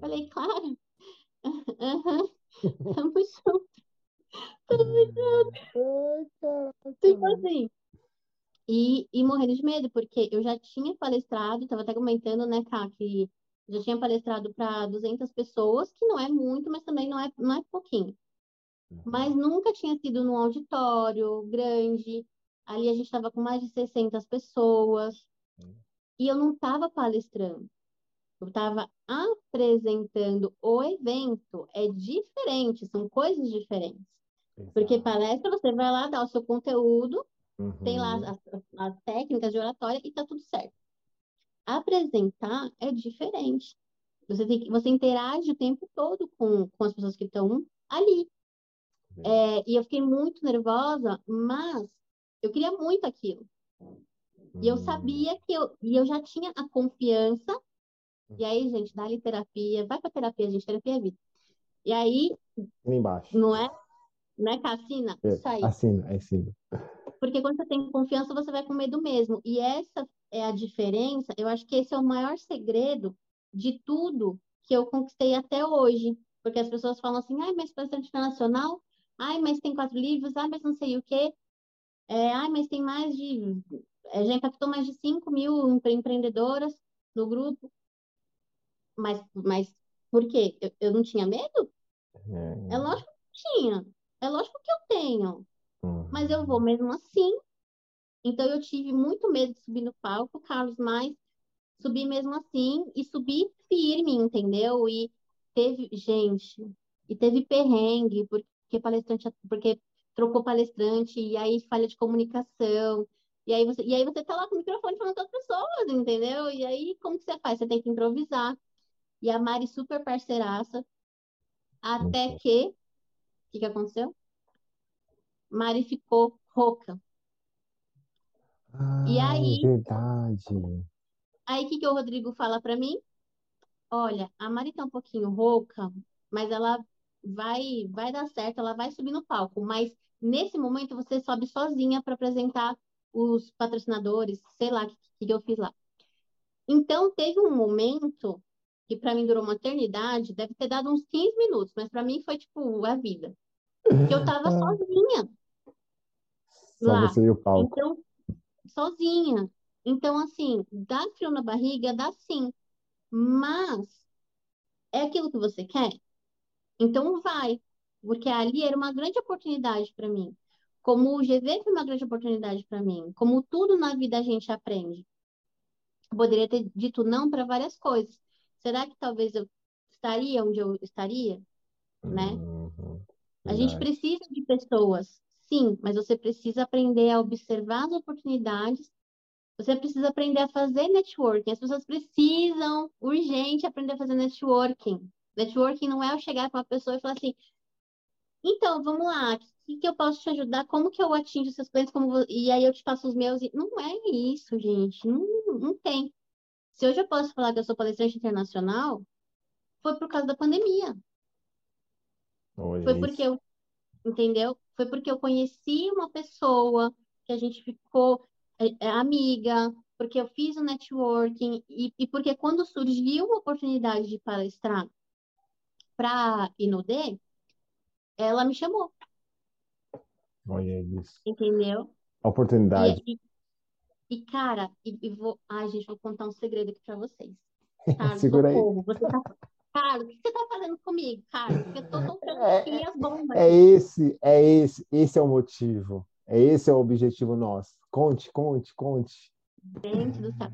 B: Falei, claro, <laughs> aham, tamo junto, tamo junto. Tipo assim. E, e morrendo de medo, porque eu já tinha palestrado, estava até comentando, né, Ká, que já tinha palestrado para 200 pessoas, que não é muito, mas também não é, não é pouquinho. mas nunca tinha sido num auditório grande. Ali a gente estava com mais de 600 pessoas e eu não estava palestrando. Eu estava apresentando o evento. É diferente, são coisas diferentes. Porque
A: Exato.
B: palestra, você vai lá dar o seu conteúdo, tem lá
A: Uhum.
B: as, as- as técnicas de oratória e tá tudo certo. Apresentar é diferente. Você tem que, você interage o tempo todo com, com as pessoas que estão ali. É, e eu fiquei muito nervosa, mas eu queria muito aquilo. E eu sabia que eu, e eu já tinha a confiança. E aí, gente, dá-lhe terapia, vai pra terapia, gente, terapia é vida. E aí,
A: Assina embaixo.
B: não é? Não é Cassina?
A: É,
B: Isso aí.
A: assina, é assina.
B: Porque quando você tem confiança, você vai com medo mesmo. E essa é a diferença. Eu acho que esse é o maior segredo de tudo que eu conquistei até hoje. Porque as pessoas falam assim, ai, mas palestrante internacional, ai, mas tem quatro livros, ai, mas não sei o quê. É, ai, mas tem mais de. Já impactou mais de 5 mil empre- empreendedoras no grupo. Mas, mas por quê? Eu, eu não tinha medo? É
A: É.
B: lógico que eu tinha. É lógico que eu tenho.
A: Uhum.
B: Mas eu vou mesmo assim. Então eu tive muito medo de subir no palco, Carlos, mas subi mesmo assim e subi firme, entendeu? E teve, gente, e teve perrengue, porque palestrante, porque trocou palestrante, e aí falha de comunicação. E aí você, e aí você tá lá com o microfone falando com as pessoas, entendeu? E aí como que você faz? Você tem que improvisar. E a Mari super parceiraça, até que, o que que aconteceu? Mari ficou rouca. E
A: Ah, é
B: aí,
A: verdade.
B: aí o que que o Rodrigo fala pra mim? Olha, a Mari tá um pouquinho rouca, mas ela vai vai dar certo, ela vai subir no palco, mas nesse momento você sobe sozinha para apresentar os patrocinadores, sei lá o que, que eu fiz lá. Então teve um momento que para mim durou uma eternidade, deve ter dado uns 15 minutos, mas para mim foi tipo a vida, que eu tava sozinha
A: só
B: lá.
A: você e o palco.
B: Então, sozinha. Então, assim, dá frio na barriga, dá sim. Mas é aquilo que você quer? Então vai. Porque ali era uma grande oportunidade para mim. Como o GV foi uma grande oportunidade para mim. Como tudo na vida a gente aprende. Eu poderia ter dito não para várias coisas. Será que talvez eu estaria onde eu estaria? Né?
A: Uhum.
B: A gente precisa de pessoas, sim, mas você precisa aprender a observar as oportunidades. Você precisa aprender a fazer networking. As pessoas precisam, urgente, aprender a fazer networking. Networking não é eu chegar para uma pessoa e falar assim: então, vamos lá, que, que eu posso te ajudar? Como que eu atingo seus clientes? Como E aí eu te passo os meus. E... Não é isso, gente. Não, não tem. Se hoje eu posso falar que eu sou palestrante internacional, foi por causa da pandemia.
A: Hoje
B: Foi
A: é
B: porque
A: isso.
B: eu entendeu? Foi porque eu conheci uma pessoa que a gente ficou é, é, amiga, porque eu fiz o networking e, e porque quando surgiu a oportunidade de palestrar para Inodê, ela me chamou,
A: Olha isso.
B: entendeu?
A: A oportunidade.
B: E, e, e, cara, e, e vou, ai, gente, vou contar um segredo aqui para vocês. <laughs> Carlos,
A: Segura aí.
B: socorro, você tá, Carlos, o que você tá fazendo comigo, Carlos? Porque eu tô soltando
A: É,
B: aqui as bombas.
A: é esse, é esse, esse é o motivo. É esse é o objetivo nosso. Conte, conte, conte.
B: Gente do céu.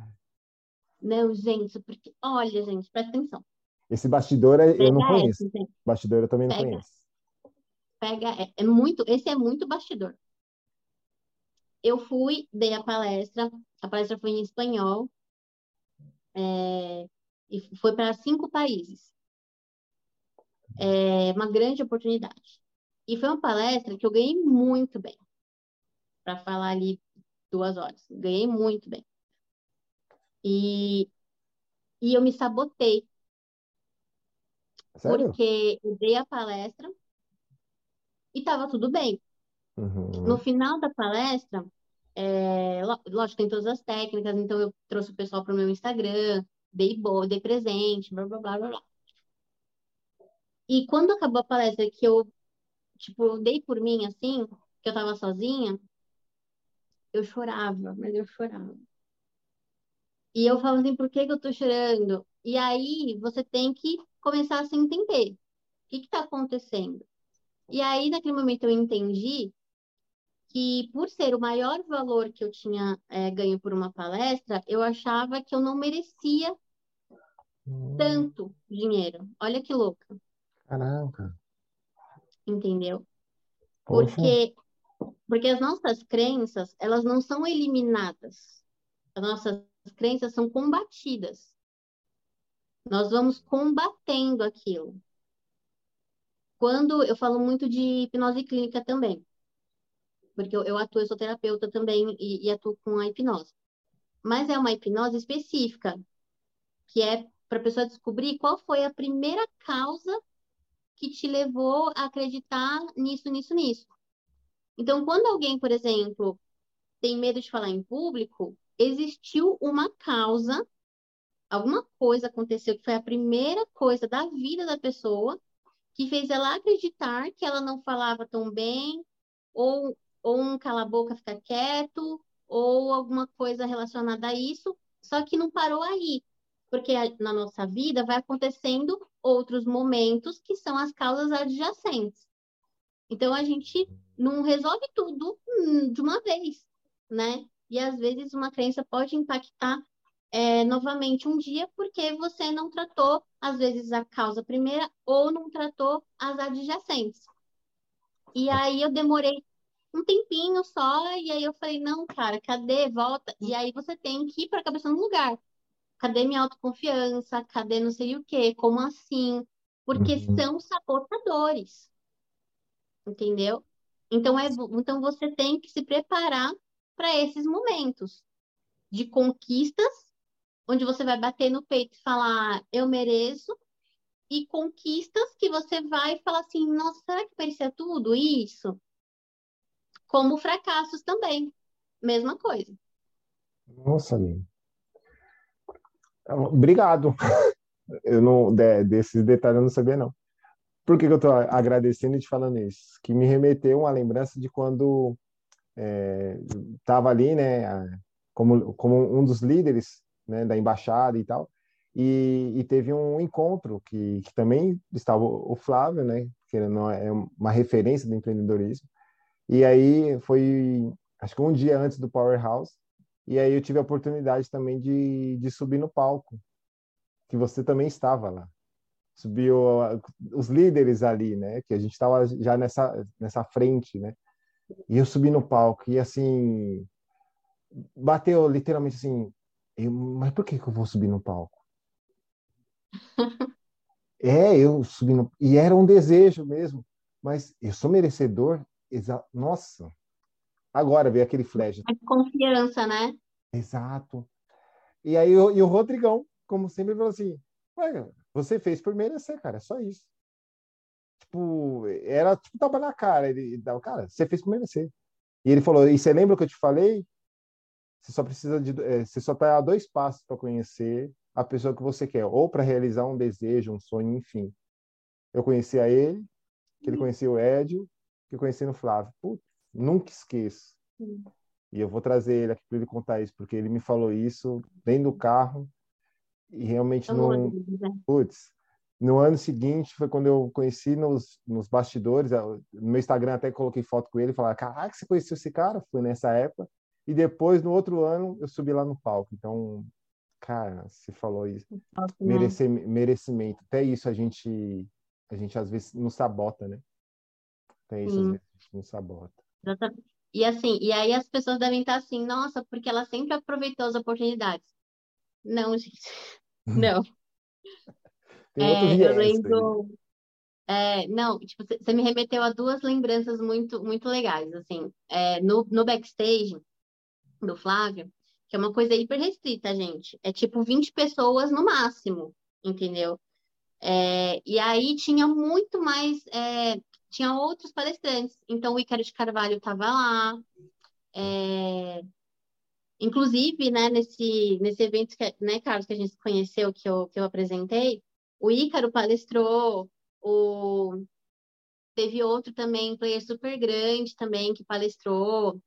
B: Não, gente, porque, olha, gente, presta atenção.
A: Esse bastidor é- eu não
B: Pega
A: conheço.
B: essa, gente.
A: Bastidor eu também não
B: Pega.
A: conheço.
B: Pega, é, é muito, esse é muito bastidor. Eu fui, dei a palestra, a palestra foi em espanhol, é, e foi para cinco países. É uma grande oportunidade. E foi uma palestra que eu ganhei muito bem, para falar ali duas horas. Ganhei muito bem. E, e eu me sabotei,
A: Sério?
B: porque eu dei a palestra e estava tudo bem. No
A: Uhum.
B: final da palestra, é, lógico, tem todas as técnicas, então eu trouxe o pessoal para o meu Instagram, dei bo, dei presente, blá, blá, blá, blá, blá. E quando acabou a palestra, que eu, tipo, dei por mim, assim, que eu tava sozinha, eu chorava, mas eu chorava. E eu falava assim, por que que eu tô chorando? E aí você tem que começar a se entender. O que que tá acontecendo? E aí, naquele momento, eu entendi que, por ser o maior valor que eu tinha é, ganho por uma palestra, eu achava que eu não merecia
A: Hum,
B: tanto dinheiro. Olha que louca,
A: Caraca.
B: entendeu?
A: Poxa.
B: Porque, porque as nossas crenças, elas não são eliminadas. As nossas crenças são combatidas. Nós vamos combatendo aquilo. Quando eu falo muito de hipnose clínica também, porque eu, eu atuo, eu sou terapeuta também e, e atuo com a hipnose. Mas é uma hipnose específica, que é para a pessoa descobrir qual foi a primeira causa que te levou a acreditar nisso, nisso, nisso. Então, quando alguém, por exemplo, tem medo de falar em público, existiu uma causa, alguma coisa aconteceu que foi a primeira coisa da vida da pessoa que fez ela acreditar que ela não falava tão bem, ou, ou um cala-boca, ficar quieto, ou alguma coisa relacionada a isso, só que não parou aí, porque a- na nossa vida vai acontecendo outros momentos que são as causas adjacentes. Então a gente não resolve tudo hum, de uma vez, né? E às vezes uma crença pode impactar é, novamente um dia porque você não tratou, às vezes, a causa primeira ou não tratou as adjacentes. E aí eu demorei um tempinho só, e aí eu falei, não, cara, cadê? Volta. E aí você tem que ir para a cabeça no lugar. Cadê minha autoconfiança? Cadê não sei o quê? Como assim? Porque
A: Uhum.
B: são sabotadores, entendeu? Então, é, então você tem que se preparar para esses momentos de conquistas, onde você vai bater no peito e falar, eu mereço, e conquistas que você vai falar assim, nossa, será que merecia tudo isso? Como fracassos também, mesma coisa.
A: Nossa, amigo. Obrigado. <laughs> Eu não, de- desses detalhes eu não sabia, não. Por que que eu tô agradecendo e te falando isso? Que me remeteu uma lembrança de quando estava ali, né, a- como, como um dos líderes, né, da embaixada e tal, e, e teve um encontro que, que também estava o Flávio, né, que não é uma referência do empreendedorismo, e aí foi, acho que um dia antes do Powerhouse, e aí eu tive a oportunidade também de, de subir no palco, que você também estava lá. Subiu os líderes ali, né, que a gente estava já nessa, nessa frente, né, e eu subi no palco e assim bateu literalmente assim, eu, mas por que que eu vou subir no palco? <laughs> É, eu subi no, e era um desejo mesmo, mas eu sou merecedor, exa, nossa. Agora veio aquele flash,
B: A confiança, né?
A: exato. E aí o- e o Rodrigão, como sempre, falou assim: você fez por merecer, cara, é só isso. Tipo, era tipo tapa na cara. Ele dava, cara, você fez por merecer. E ele falou: E você lembra o que eu te falei? Você só precisa de, eh, você só tá a dois passos para conhecer a pessoa que você quer, ou para realizar um desejo, um sonho, enfim. Eu conheci a ele, que ele conhecia o Edio, que eu conheci no Flávio. Putz, nunca esqueço.
B: Sim.
A: E eu vou trazer ele aqui para ele contar isso, porque ele me falou isso dentro do carro e realmente não.
B: né?
A: Putz, no ano seguinte foi quando eu conheci nos, nos bastidores. No meu Instagram até coloquei foto com ele e falava: Caraca, você conheceu esse cara? Foi nessa época. E depois, no outro ano, eu subi lá no palco. Então, cara, você falou isso.
B: Nossa?
A: Merecer, merecimento. Até isso a gente, a gente às vezes não sabota, né? Até isso às
B: Sim.
A: vezes a gente não sabota.
B: Exatamente. E assim, e aí as pessoas devem estar assim, nossa, porque ela sempre aproveitou as oportunidades. Não, gente, <laughs> não.
A: Tem
B: É, eu
A: viés
B: lembro, é, não, tipo, você me remeteu a duas lembranças muito, muito legais, assim, É, no, no backstage do Flávio, que é uma coisa hiper restrita, gente, é tipo 20 pessoas no máximo, entendeu? É, e aí tinha muito mais, é, tinha outros palestrantes, então o Ícaro de Carvalho estava lá, é, Inclusive, né, nesse, nesse evento, que, né, Carlos, que a gente conheceu, que eu, que eu apresentei, o Ícaro palestrou, o... teve outro também, player super grande também, que palestrou,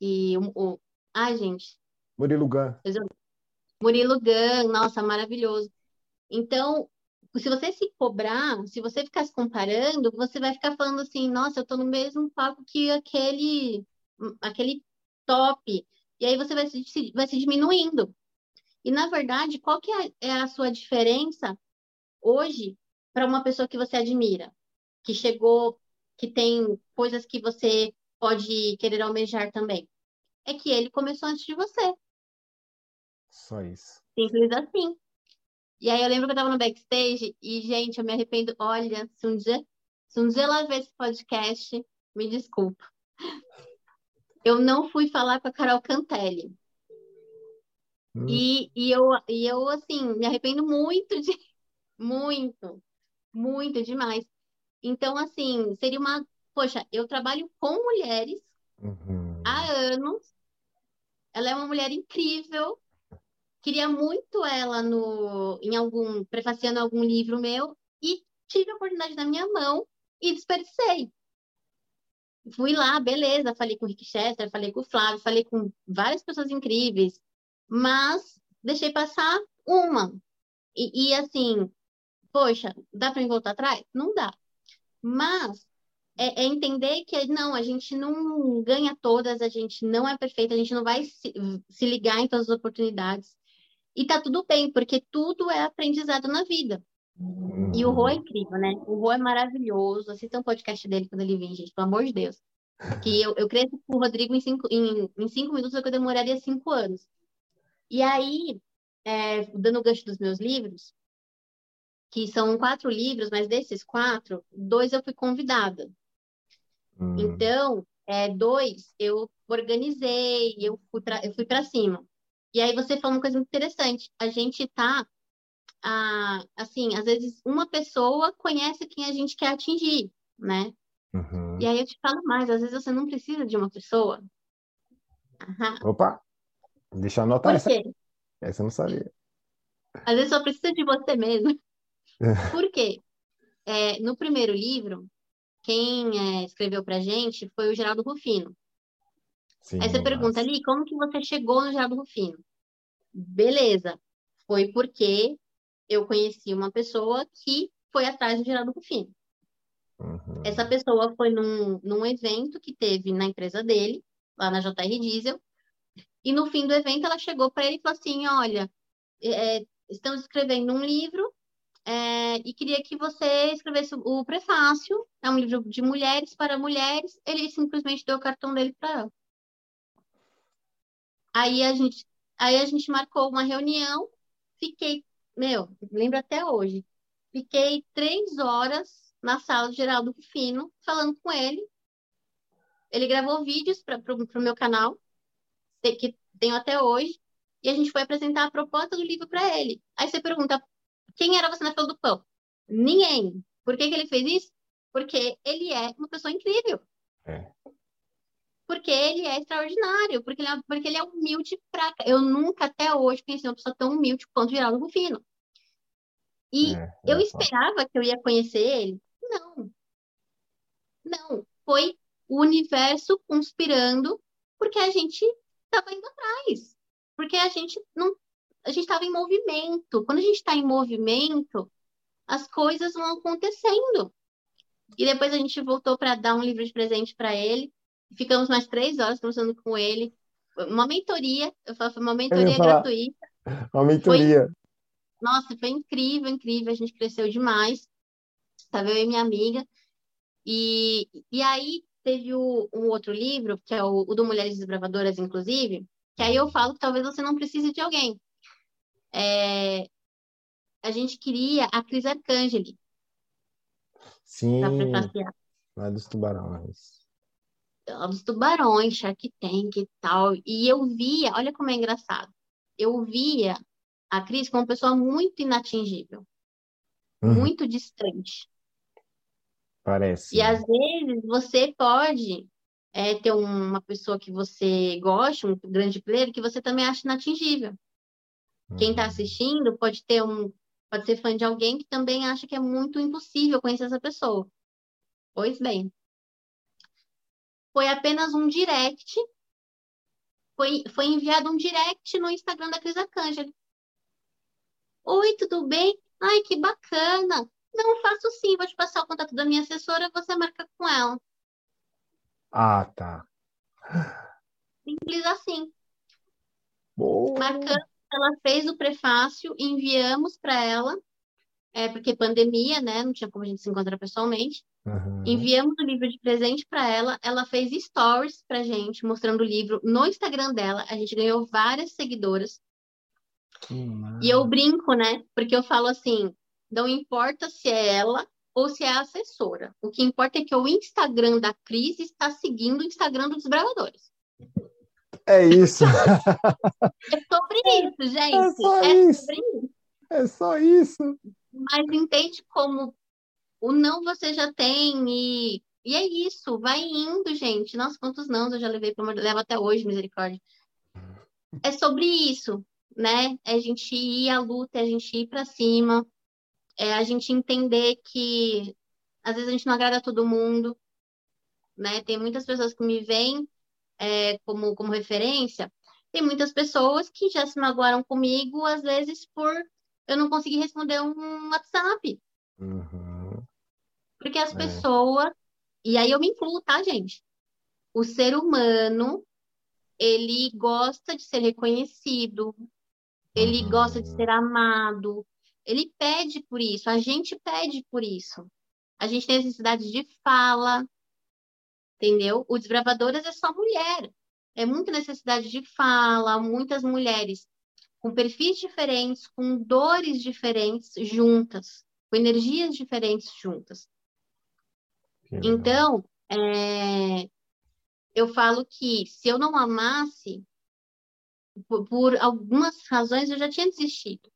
B: e o... o... Ai, gente,
A: Murilo Gun.
B: Murilo Gun, nossa, maravilhoso. Então, se você se cobrar, se você ficar se comparando, você vai ficar falando assim, nossa, eu tô no mesmo papo que aquele, aquele top. E aí você vai se, vai se diminuindo. E, na verdade, qual que é, é a sua diferença hoje para uma pessoa que você admira? Que chegou, que tem coisas que você pode querer almejar também? É que ele começou antes de você.
A: Só isso.
B: Simples assim. E aí eu lembro que eu tava no backstage e, gente, eu me arrependo. Olha, se um dia, se um dia ela ver esse podcast, me desculpa. Eu não fui falar com a Carol Cantelli. Hum. E, e, eu, e eu, assim, me arrependo muito de. <laughs> Muito, muito demais. Então, assim, seria uma. Poxa, eu trabalho com mulheres uhum. Há anos. Ela é uma mulher incrível queria muito ela no, em algum, prefaciando algum livro meu e tive a oportunidade na minha mão e desperdicei. Fui lá, beleza, falei com o Rick Chester, falei com o Flávio, falei com várias pessoas incríveis, mas deixei passar uma. E, e assim, poxa, dá para voltar atrás? Não dá. Mas é, é, entender que não, a gente não ganha todas, a gente não é perfeita, a gente não vai se, se ligar em todas as oportunidades. E tá tudo bem, porque tudo é aprendizado na vida. E o Rô é incrível, né? O Rô é maravilhoso. Assista um podcast dele quando ele vir, gente, pelo amor de Deus. Que eu, eu cresci com o Rodrigo em cinco, em, em cinco minutos, é que eu demoraria cinco anos. E aí, é, dando o gancho dos meus livros, que são quatro livros, mas desses quatro, dois eu fui convidada. Hum. Então, é, dois eu organizei, eu fui para eu fui para cima. E aí você falou uma coisa interessante. A gente tá, ah, assim, às vezes uma pessoa conhece quem a gente quer atingir, né? Uhum. E aí eu te falo mais, às vezes você não precisa de uma pessoa.
A: Uhum. Opa, deixa eu anotar essa. Essa eu não sabia.
B: Às vezes só precisa de você mesmo. <laughs> Por quê? É, no primeiro livro, quem é, escreveu pra gente foi o Geraldo Rufino. Sim, Aí você pergunta ali, como que você chegou no Geraldo Rufino? Beleza, foi porque eu conheci uma pessoa que foi atrás do Geraldo Rufino. Uhum. Essa pessoa foi num, num evento que teve na empresa dele, lá na JR Diesel, e no fim do evento ela chegou para ele e falou assim: Olha, é, estamos escrevendo um livro é, e queria que você escrevesse o prefácio. É um livro de mulheres para mulheres. Ele simplesmente deu o cartão dele para ela. Aí a gente, aí a gente marcou uma reunião, fiquei, meu, lembro até hoje, fiquei três horas na sala de Geraldo Rufino, falando com ele. Ele gravou vídeos para o meu canal, que tenho até hoje, e a gente foi apresentar a proposta do livro para ele. Aí você pergunta, quem era você na fila do pão? Ninguém. Por que, que ele fez isso? Porque ele é uma pessoa incrível. É porque ele é extraordinário, porque ele é, porque ele é humilde pra. Eu nunca até hoje conheci uma pessoa tão humilde quanto o Geraldo Rufino. E é, eu é esperava que eu ia conhecer ele. Não. Não. Foi o universo conspirando porque a gente estava indo atrás. Porque a gente não. A gente estava em movimento. Quando a gente está em movimento, as coisas vão acontecendo. E depois a gente voltou para dar um livro de presente para ele. Ficamos mais três horas conversando com ele. Uma mentoria, eu falo, foi uma mentoria gratuita.
A: Uma mentoria.
B: Foi, nossa, foi incrível, incrível. A gente cresceu demais. Estava eu e minha amiga. E, e aí teve o, um outro livro, que é o, o do Mulheres Desbravadoras, inclusive, que aí eu falo que talvez você não precise de alguém. É, a gente queria a Cris Arcangeli.
A: Sim, lá dos tubarões
B: dos tubarões, Shark Tank e tal. E eu via, olha como é engraçado, eu via a Cris como uma pessoa muito inatingível, uhum. muito distante.
A: Parece.
B: E às vezes você pode é, ter uma pessoa que você gosta, um grande player, que você também acha inatingível. Uhum. Quem está assistindo pode ter um, pode ser fã de alguém que também acha que é muito impossível conhecer essa pessoa. Pois bem, foi apenas um direct. Foi, foi enviado um direct no Instagram da Cris Arcangeli. Oi, tudo bem? Ai, que bacana. Não, faço sim, vou te passar o contato da minha assessora, você marca com ela.
A: Ah, tá.
B: Simples assim.
A: Boa.
B: Marcamos, ela fez o prefácio, enviamos para ela, é, porque pandemia, né? Não tinha como a gente se encontrar pessoalmente.
A: Uhum.
B: Enviamos o livro de presente para ela. Ela fez stories pra gente, mostrando o livro no Instagram dela. A gente ganhou várias seguidoras. E eu brinco, né? Porque eu falo assim: não importa se é ela ou se é a assessora. O que importa é que o Instagram da Cris está seguindo o Instagram dos desbravadores.
A: É isso.
B: É sobre isso, gente.
A: É só
B: É
A: isso.
B: sobre isso.
A: É só isso.
B: Mas entende como o não você já tem e, e é isso. Vai indo, gente. Nossa, quantos não eu já levei para levo até hoje, misericórdia. É sobre isso, né? É a gente ir à luta, é a gente ir para cima, é a gente entender que às vezes a gente não agrada todo mundo, né? Tem muitas pessoas que me veem é, como, como referência, tem muitas pessoas que já se magoaram comigo, às vezes por eu não conseguir responder um WhatsApp,
A: Uhum.
B: porque as
A: É.
B: pessoas, e aí eu me incluo, tá, gente? O ser humano, ele gosta de ser reconhecido, ele
A: Uhum.
B: gosta de ser amado, ele pede por isso, a gente pede por isso. A gente tem necessidade de fala, entendeu? O Desbravadoras é só mulher. É muita necessidade de fala, muitas mulheres com perfis diferentes, com dores diferentes juntas, com energias diferentes juntas. Então, é, eu falo que se eu não amasse, por, por algumas razões eu já tinha desistido.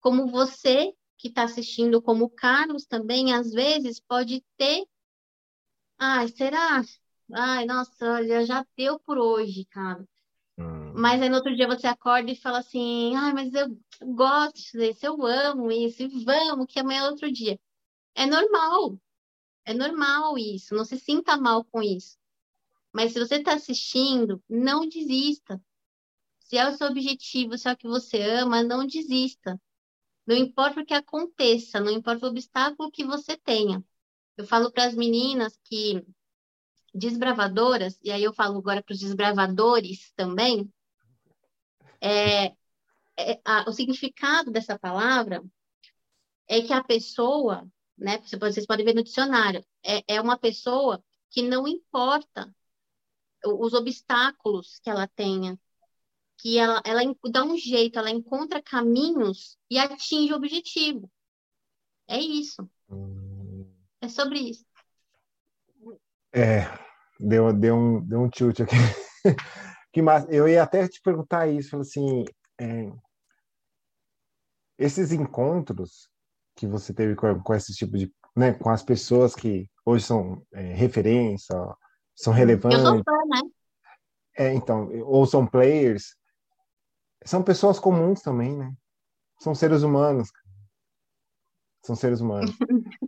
B: Como você que está assistindo, como o Carlos também, às vezes pode ter. Ai, será? Ai, nossa, olha, já deu por hoje, cara.
A: Hum.
B: Mas aí no outro dia você acorda e fala assim: ai, mas eu gosto disso, eu amo isso, e vamos, que amanhã é outro dia. É normal, é normal isso, não se sinta mal com isso. Mas se você está assistindo, não desista. Se é o seu objetivo, se é o que você ama, não desista. Não importa o que aconteça, não importa o obstáculo que você tenha. Eu falo para as meninas que desbravadoras, e aí eu falo agora para os desbravadores também, é, é, a- o significado dessa palavra é que a pessoa, né, vocês podem ver no dicionário, é, é uma pessoa que não importa os obstáculos que ela tenha, que ela, ela dá um jeito, ela encontra caminhos e atinge o objetivo. É isso,
A: Hum.
B: É sobre isso.
A: É, deu, deu um, deu um tilt aqui. <laughs> Que massa. Eu ia até te perguntar isso, assim, é, esses encontros que você teve com, com esse tipo de, né, com as pessoas que hoje são é, referência, são
B: Eu sou
A: relevantes,
B: fã, né?
A: é, então, ou são players, são pessoas comuns também, né? São seres humanos. São seres humanos.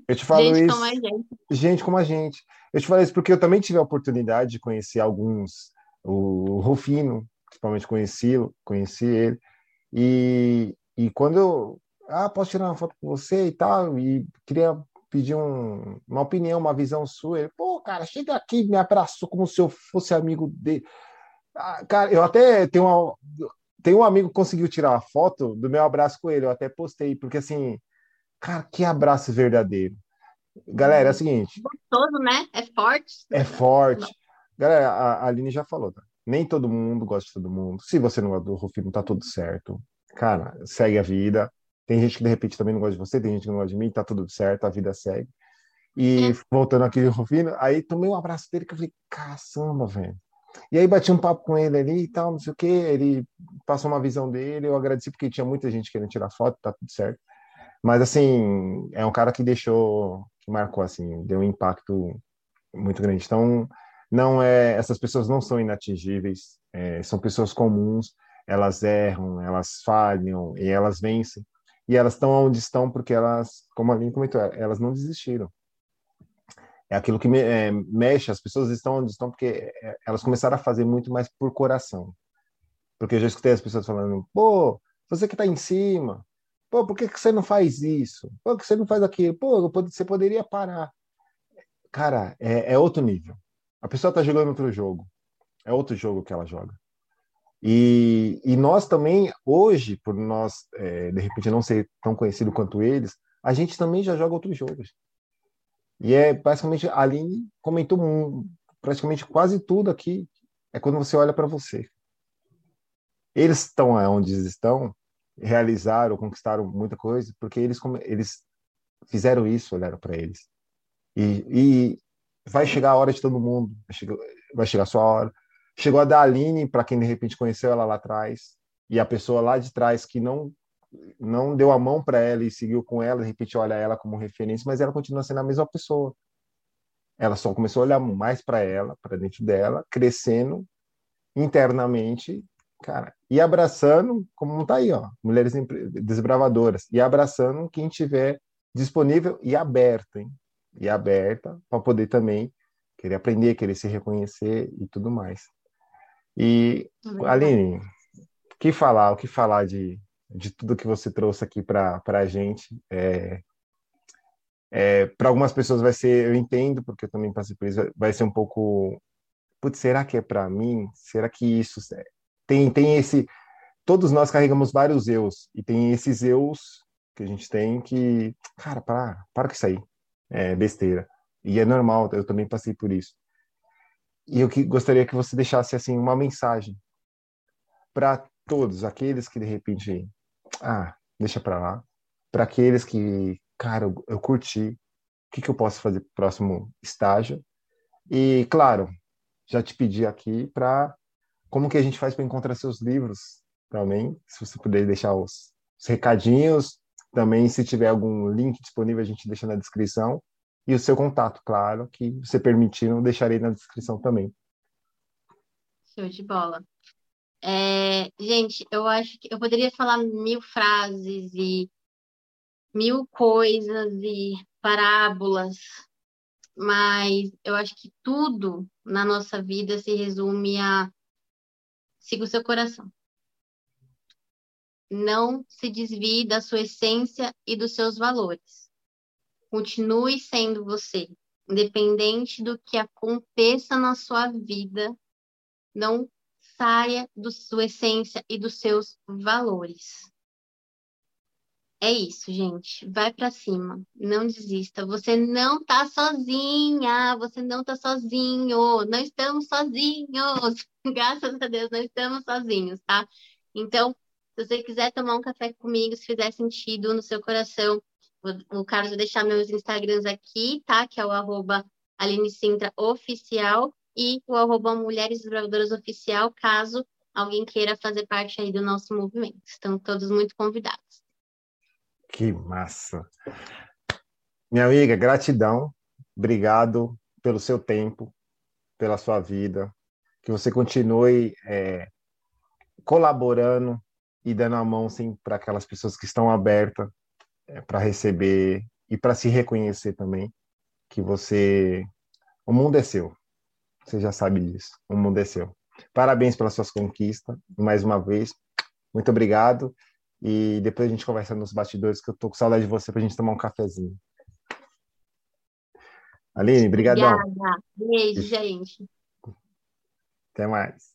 A: Eu te <laughs> falo
B: Gente
A: isso,
B: como a gente.
A: gente como a gente. Eu te falo isso porque eu também tive a oportunidade de conhecer alguns, o Rufino, principalmente conheci-lo, conheci ele. E, e quando eu, ah, posso tirar uma foto com você e tal, e queria pedir um- uma opinião, uma visão sua. Ele, pô, cara, chega aqui, me abraçou como se eu fosse amigo dele. Ah, cara, eu até tenho uma, tem um amigo que conseguiu tirar uma foto do meu abraço com ele, eu até postei, porque assim, cara, que abraço verdadeiro. Galera, é o seguinte,
B: Gostoso, né? É forte.
A: é forte. Galera, a Aline já falou, tá? Nem todo mundo gosta de todo mundo. Se você não gosta do Rufino, tá tudo certo. Cara, segue a vida. Tem gente que de repente também não gosta de você, tem gente que não gosta de mim, tá tudo certo, a vida segue. E voltando aqui no Rufino, aí tomei um abraço dele que eu falei, caçamba, velho. E aí bati um papo com ele ali e tal, não sei o quê. Ele passou uma visão dele, eu agradeci porque tinha muita gente querendo tirar foto, tá tudo certo. Mas assim, é um cara que deixou, que marcou assim, deu um impacto muito grande. Então, não é, essas pessoas não são inatingíveis, é, são pessoas comuns, elas erram, elas falham e elas vencem. E elas estão onde estão porque elas, como a Aline comentou, elas não desistiram. É aquilo que me, é, mexe, as pessoas estão onde estão porque é, elas começaram a fazer muito mais por coração. Porque eu já escutei as pessoas falando, pô, você que está em cima, Pô, por que, que você não faz isso? Pô, por que você não faz aquilo? Pô, você poderia parar. Cara, é, é outro nível. A pessoa está jogando outro jogo. É outro jogo que ela joga. E, e nós também, hoje, por nós, é, de repente, não ser tão conhecido quanto eles, a gente também já joga outros jogos. E é basicamente, a Aline comentou praticamente quase tudo aqui, é quando você olha para você. Eles estão onde eles estão, realizaram, conquistaram muita coisa, porque eles, eles fizeram isso, olharam para eles. E, e, vai chegar a hora de todo mundo, vai chegar, a sua hora. Chegou a da Aline, para quem de repente conheceu ela lá atrás, e a pessoa lá de trás que não não deu a mão para ela e seguiu com ela, de repente olha ela como referência, mas ela continua sendo a mesma pessoa. Ela só começou a olhar mais para ela, para dentro dela, crescendo internamente cara, e abraçando, como não tá aí, ó, mulheres desbravadoras, e abraçando quem tiver disponível e aberto, hein? E aberta para poder também querer aprender, querer se reconhecer e tudo mais. E, Aline, o que falar, o que falar de, de tudo que você trouxe aqui para a gente? É, é, para algumas pessoas vai ser, eu entendo, porque eu também passei por isso, vai ser um pouco. Putz, será que é para mim? Será que isso tem, tem esse. Todos nós carregamos vários eus, e tem esses eus que a gente tem que. Cara, para, para com isso aí. É besteira. E é normal, eu também passei por isso. E eu que gostaria que você deixasse assim uma mensagem para todos aqueles que de repente, ah, deixa para lá, para aqueles que, cara, eu, eu curti, o que, que eu posso fazer pro próximo estágio? E claro, já te pedi aqui para como que a gente faz para encontrar seus livros também? Se você puder deixar os, os recadinhos, também se tiver algum link disponível, a gente deixa na descrição. E o seu contato, claro, que você permitir, eu deixarei na descrição também.
B: Show de bola. É, gente, eu acho que eu poderia falar mil frases e mil coisas e parábolas, mas eu acho que tudo na nossa vida se resume a Siga o seu coração. Não se desvie da sua essência e dos seus valores. Continue sendo você, independente do que aconteça na sua vida. Não saia da sua essência e dos seus valores. É isso, gente. Vai para cima. Não desista. Você não tá sozinha. Você não tá sozinho. Não estamos sozinhos. <laughs> Graças a Deus, não estamos sozinhos, tá? Então, se você quiser tomar um café comigo, se fizer sentido no seu coração, o Carlos vai deixar meus Instagrams aqui, tá? Que é o arroba Aline Sintra Oficial e o arroba Mulheres Bravadoras Oficial, caso alguém queira fazer parte aí do nosso movimento. Estão todos muito convidados.
A: Que massa! Minha amiga, gratidão. Obrigado pelo seu tempo, pela sua vida. Que você continue é, colaborando e dando a mão para aquelas pessoas que estão abertas é, para receber e para se reconhecer também. Que você. O mundo é seu. Você já sabe disso. O mundo é seu. Parabéns pelas suas conquistas. Mais uma vez, muito obrigado. E depois a gente conversa nos bastidores, que eu tô com saudade de você pra gente tomar um cafezinho. Aline, brigadão.
B: Obrigada. Beijo, gente.
A: Até mais.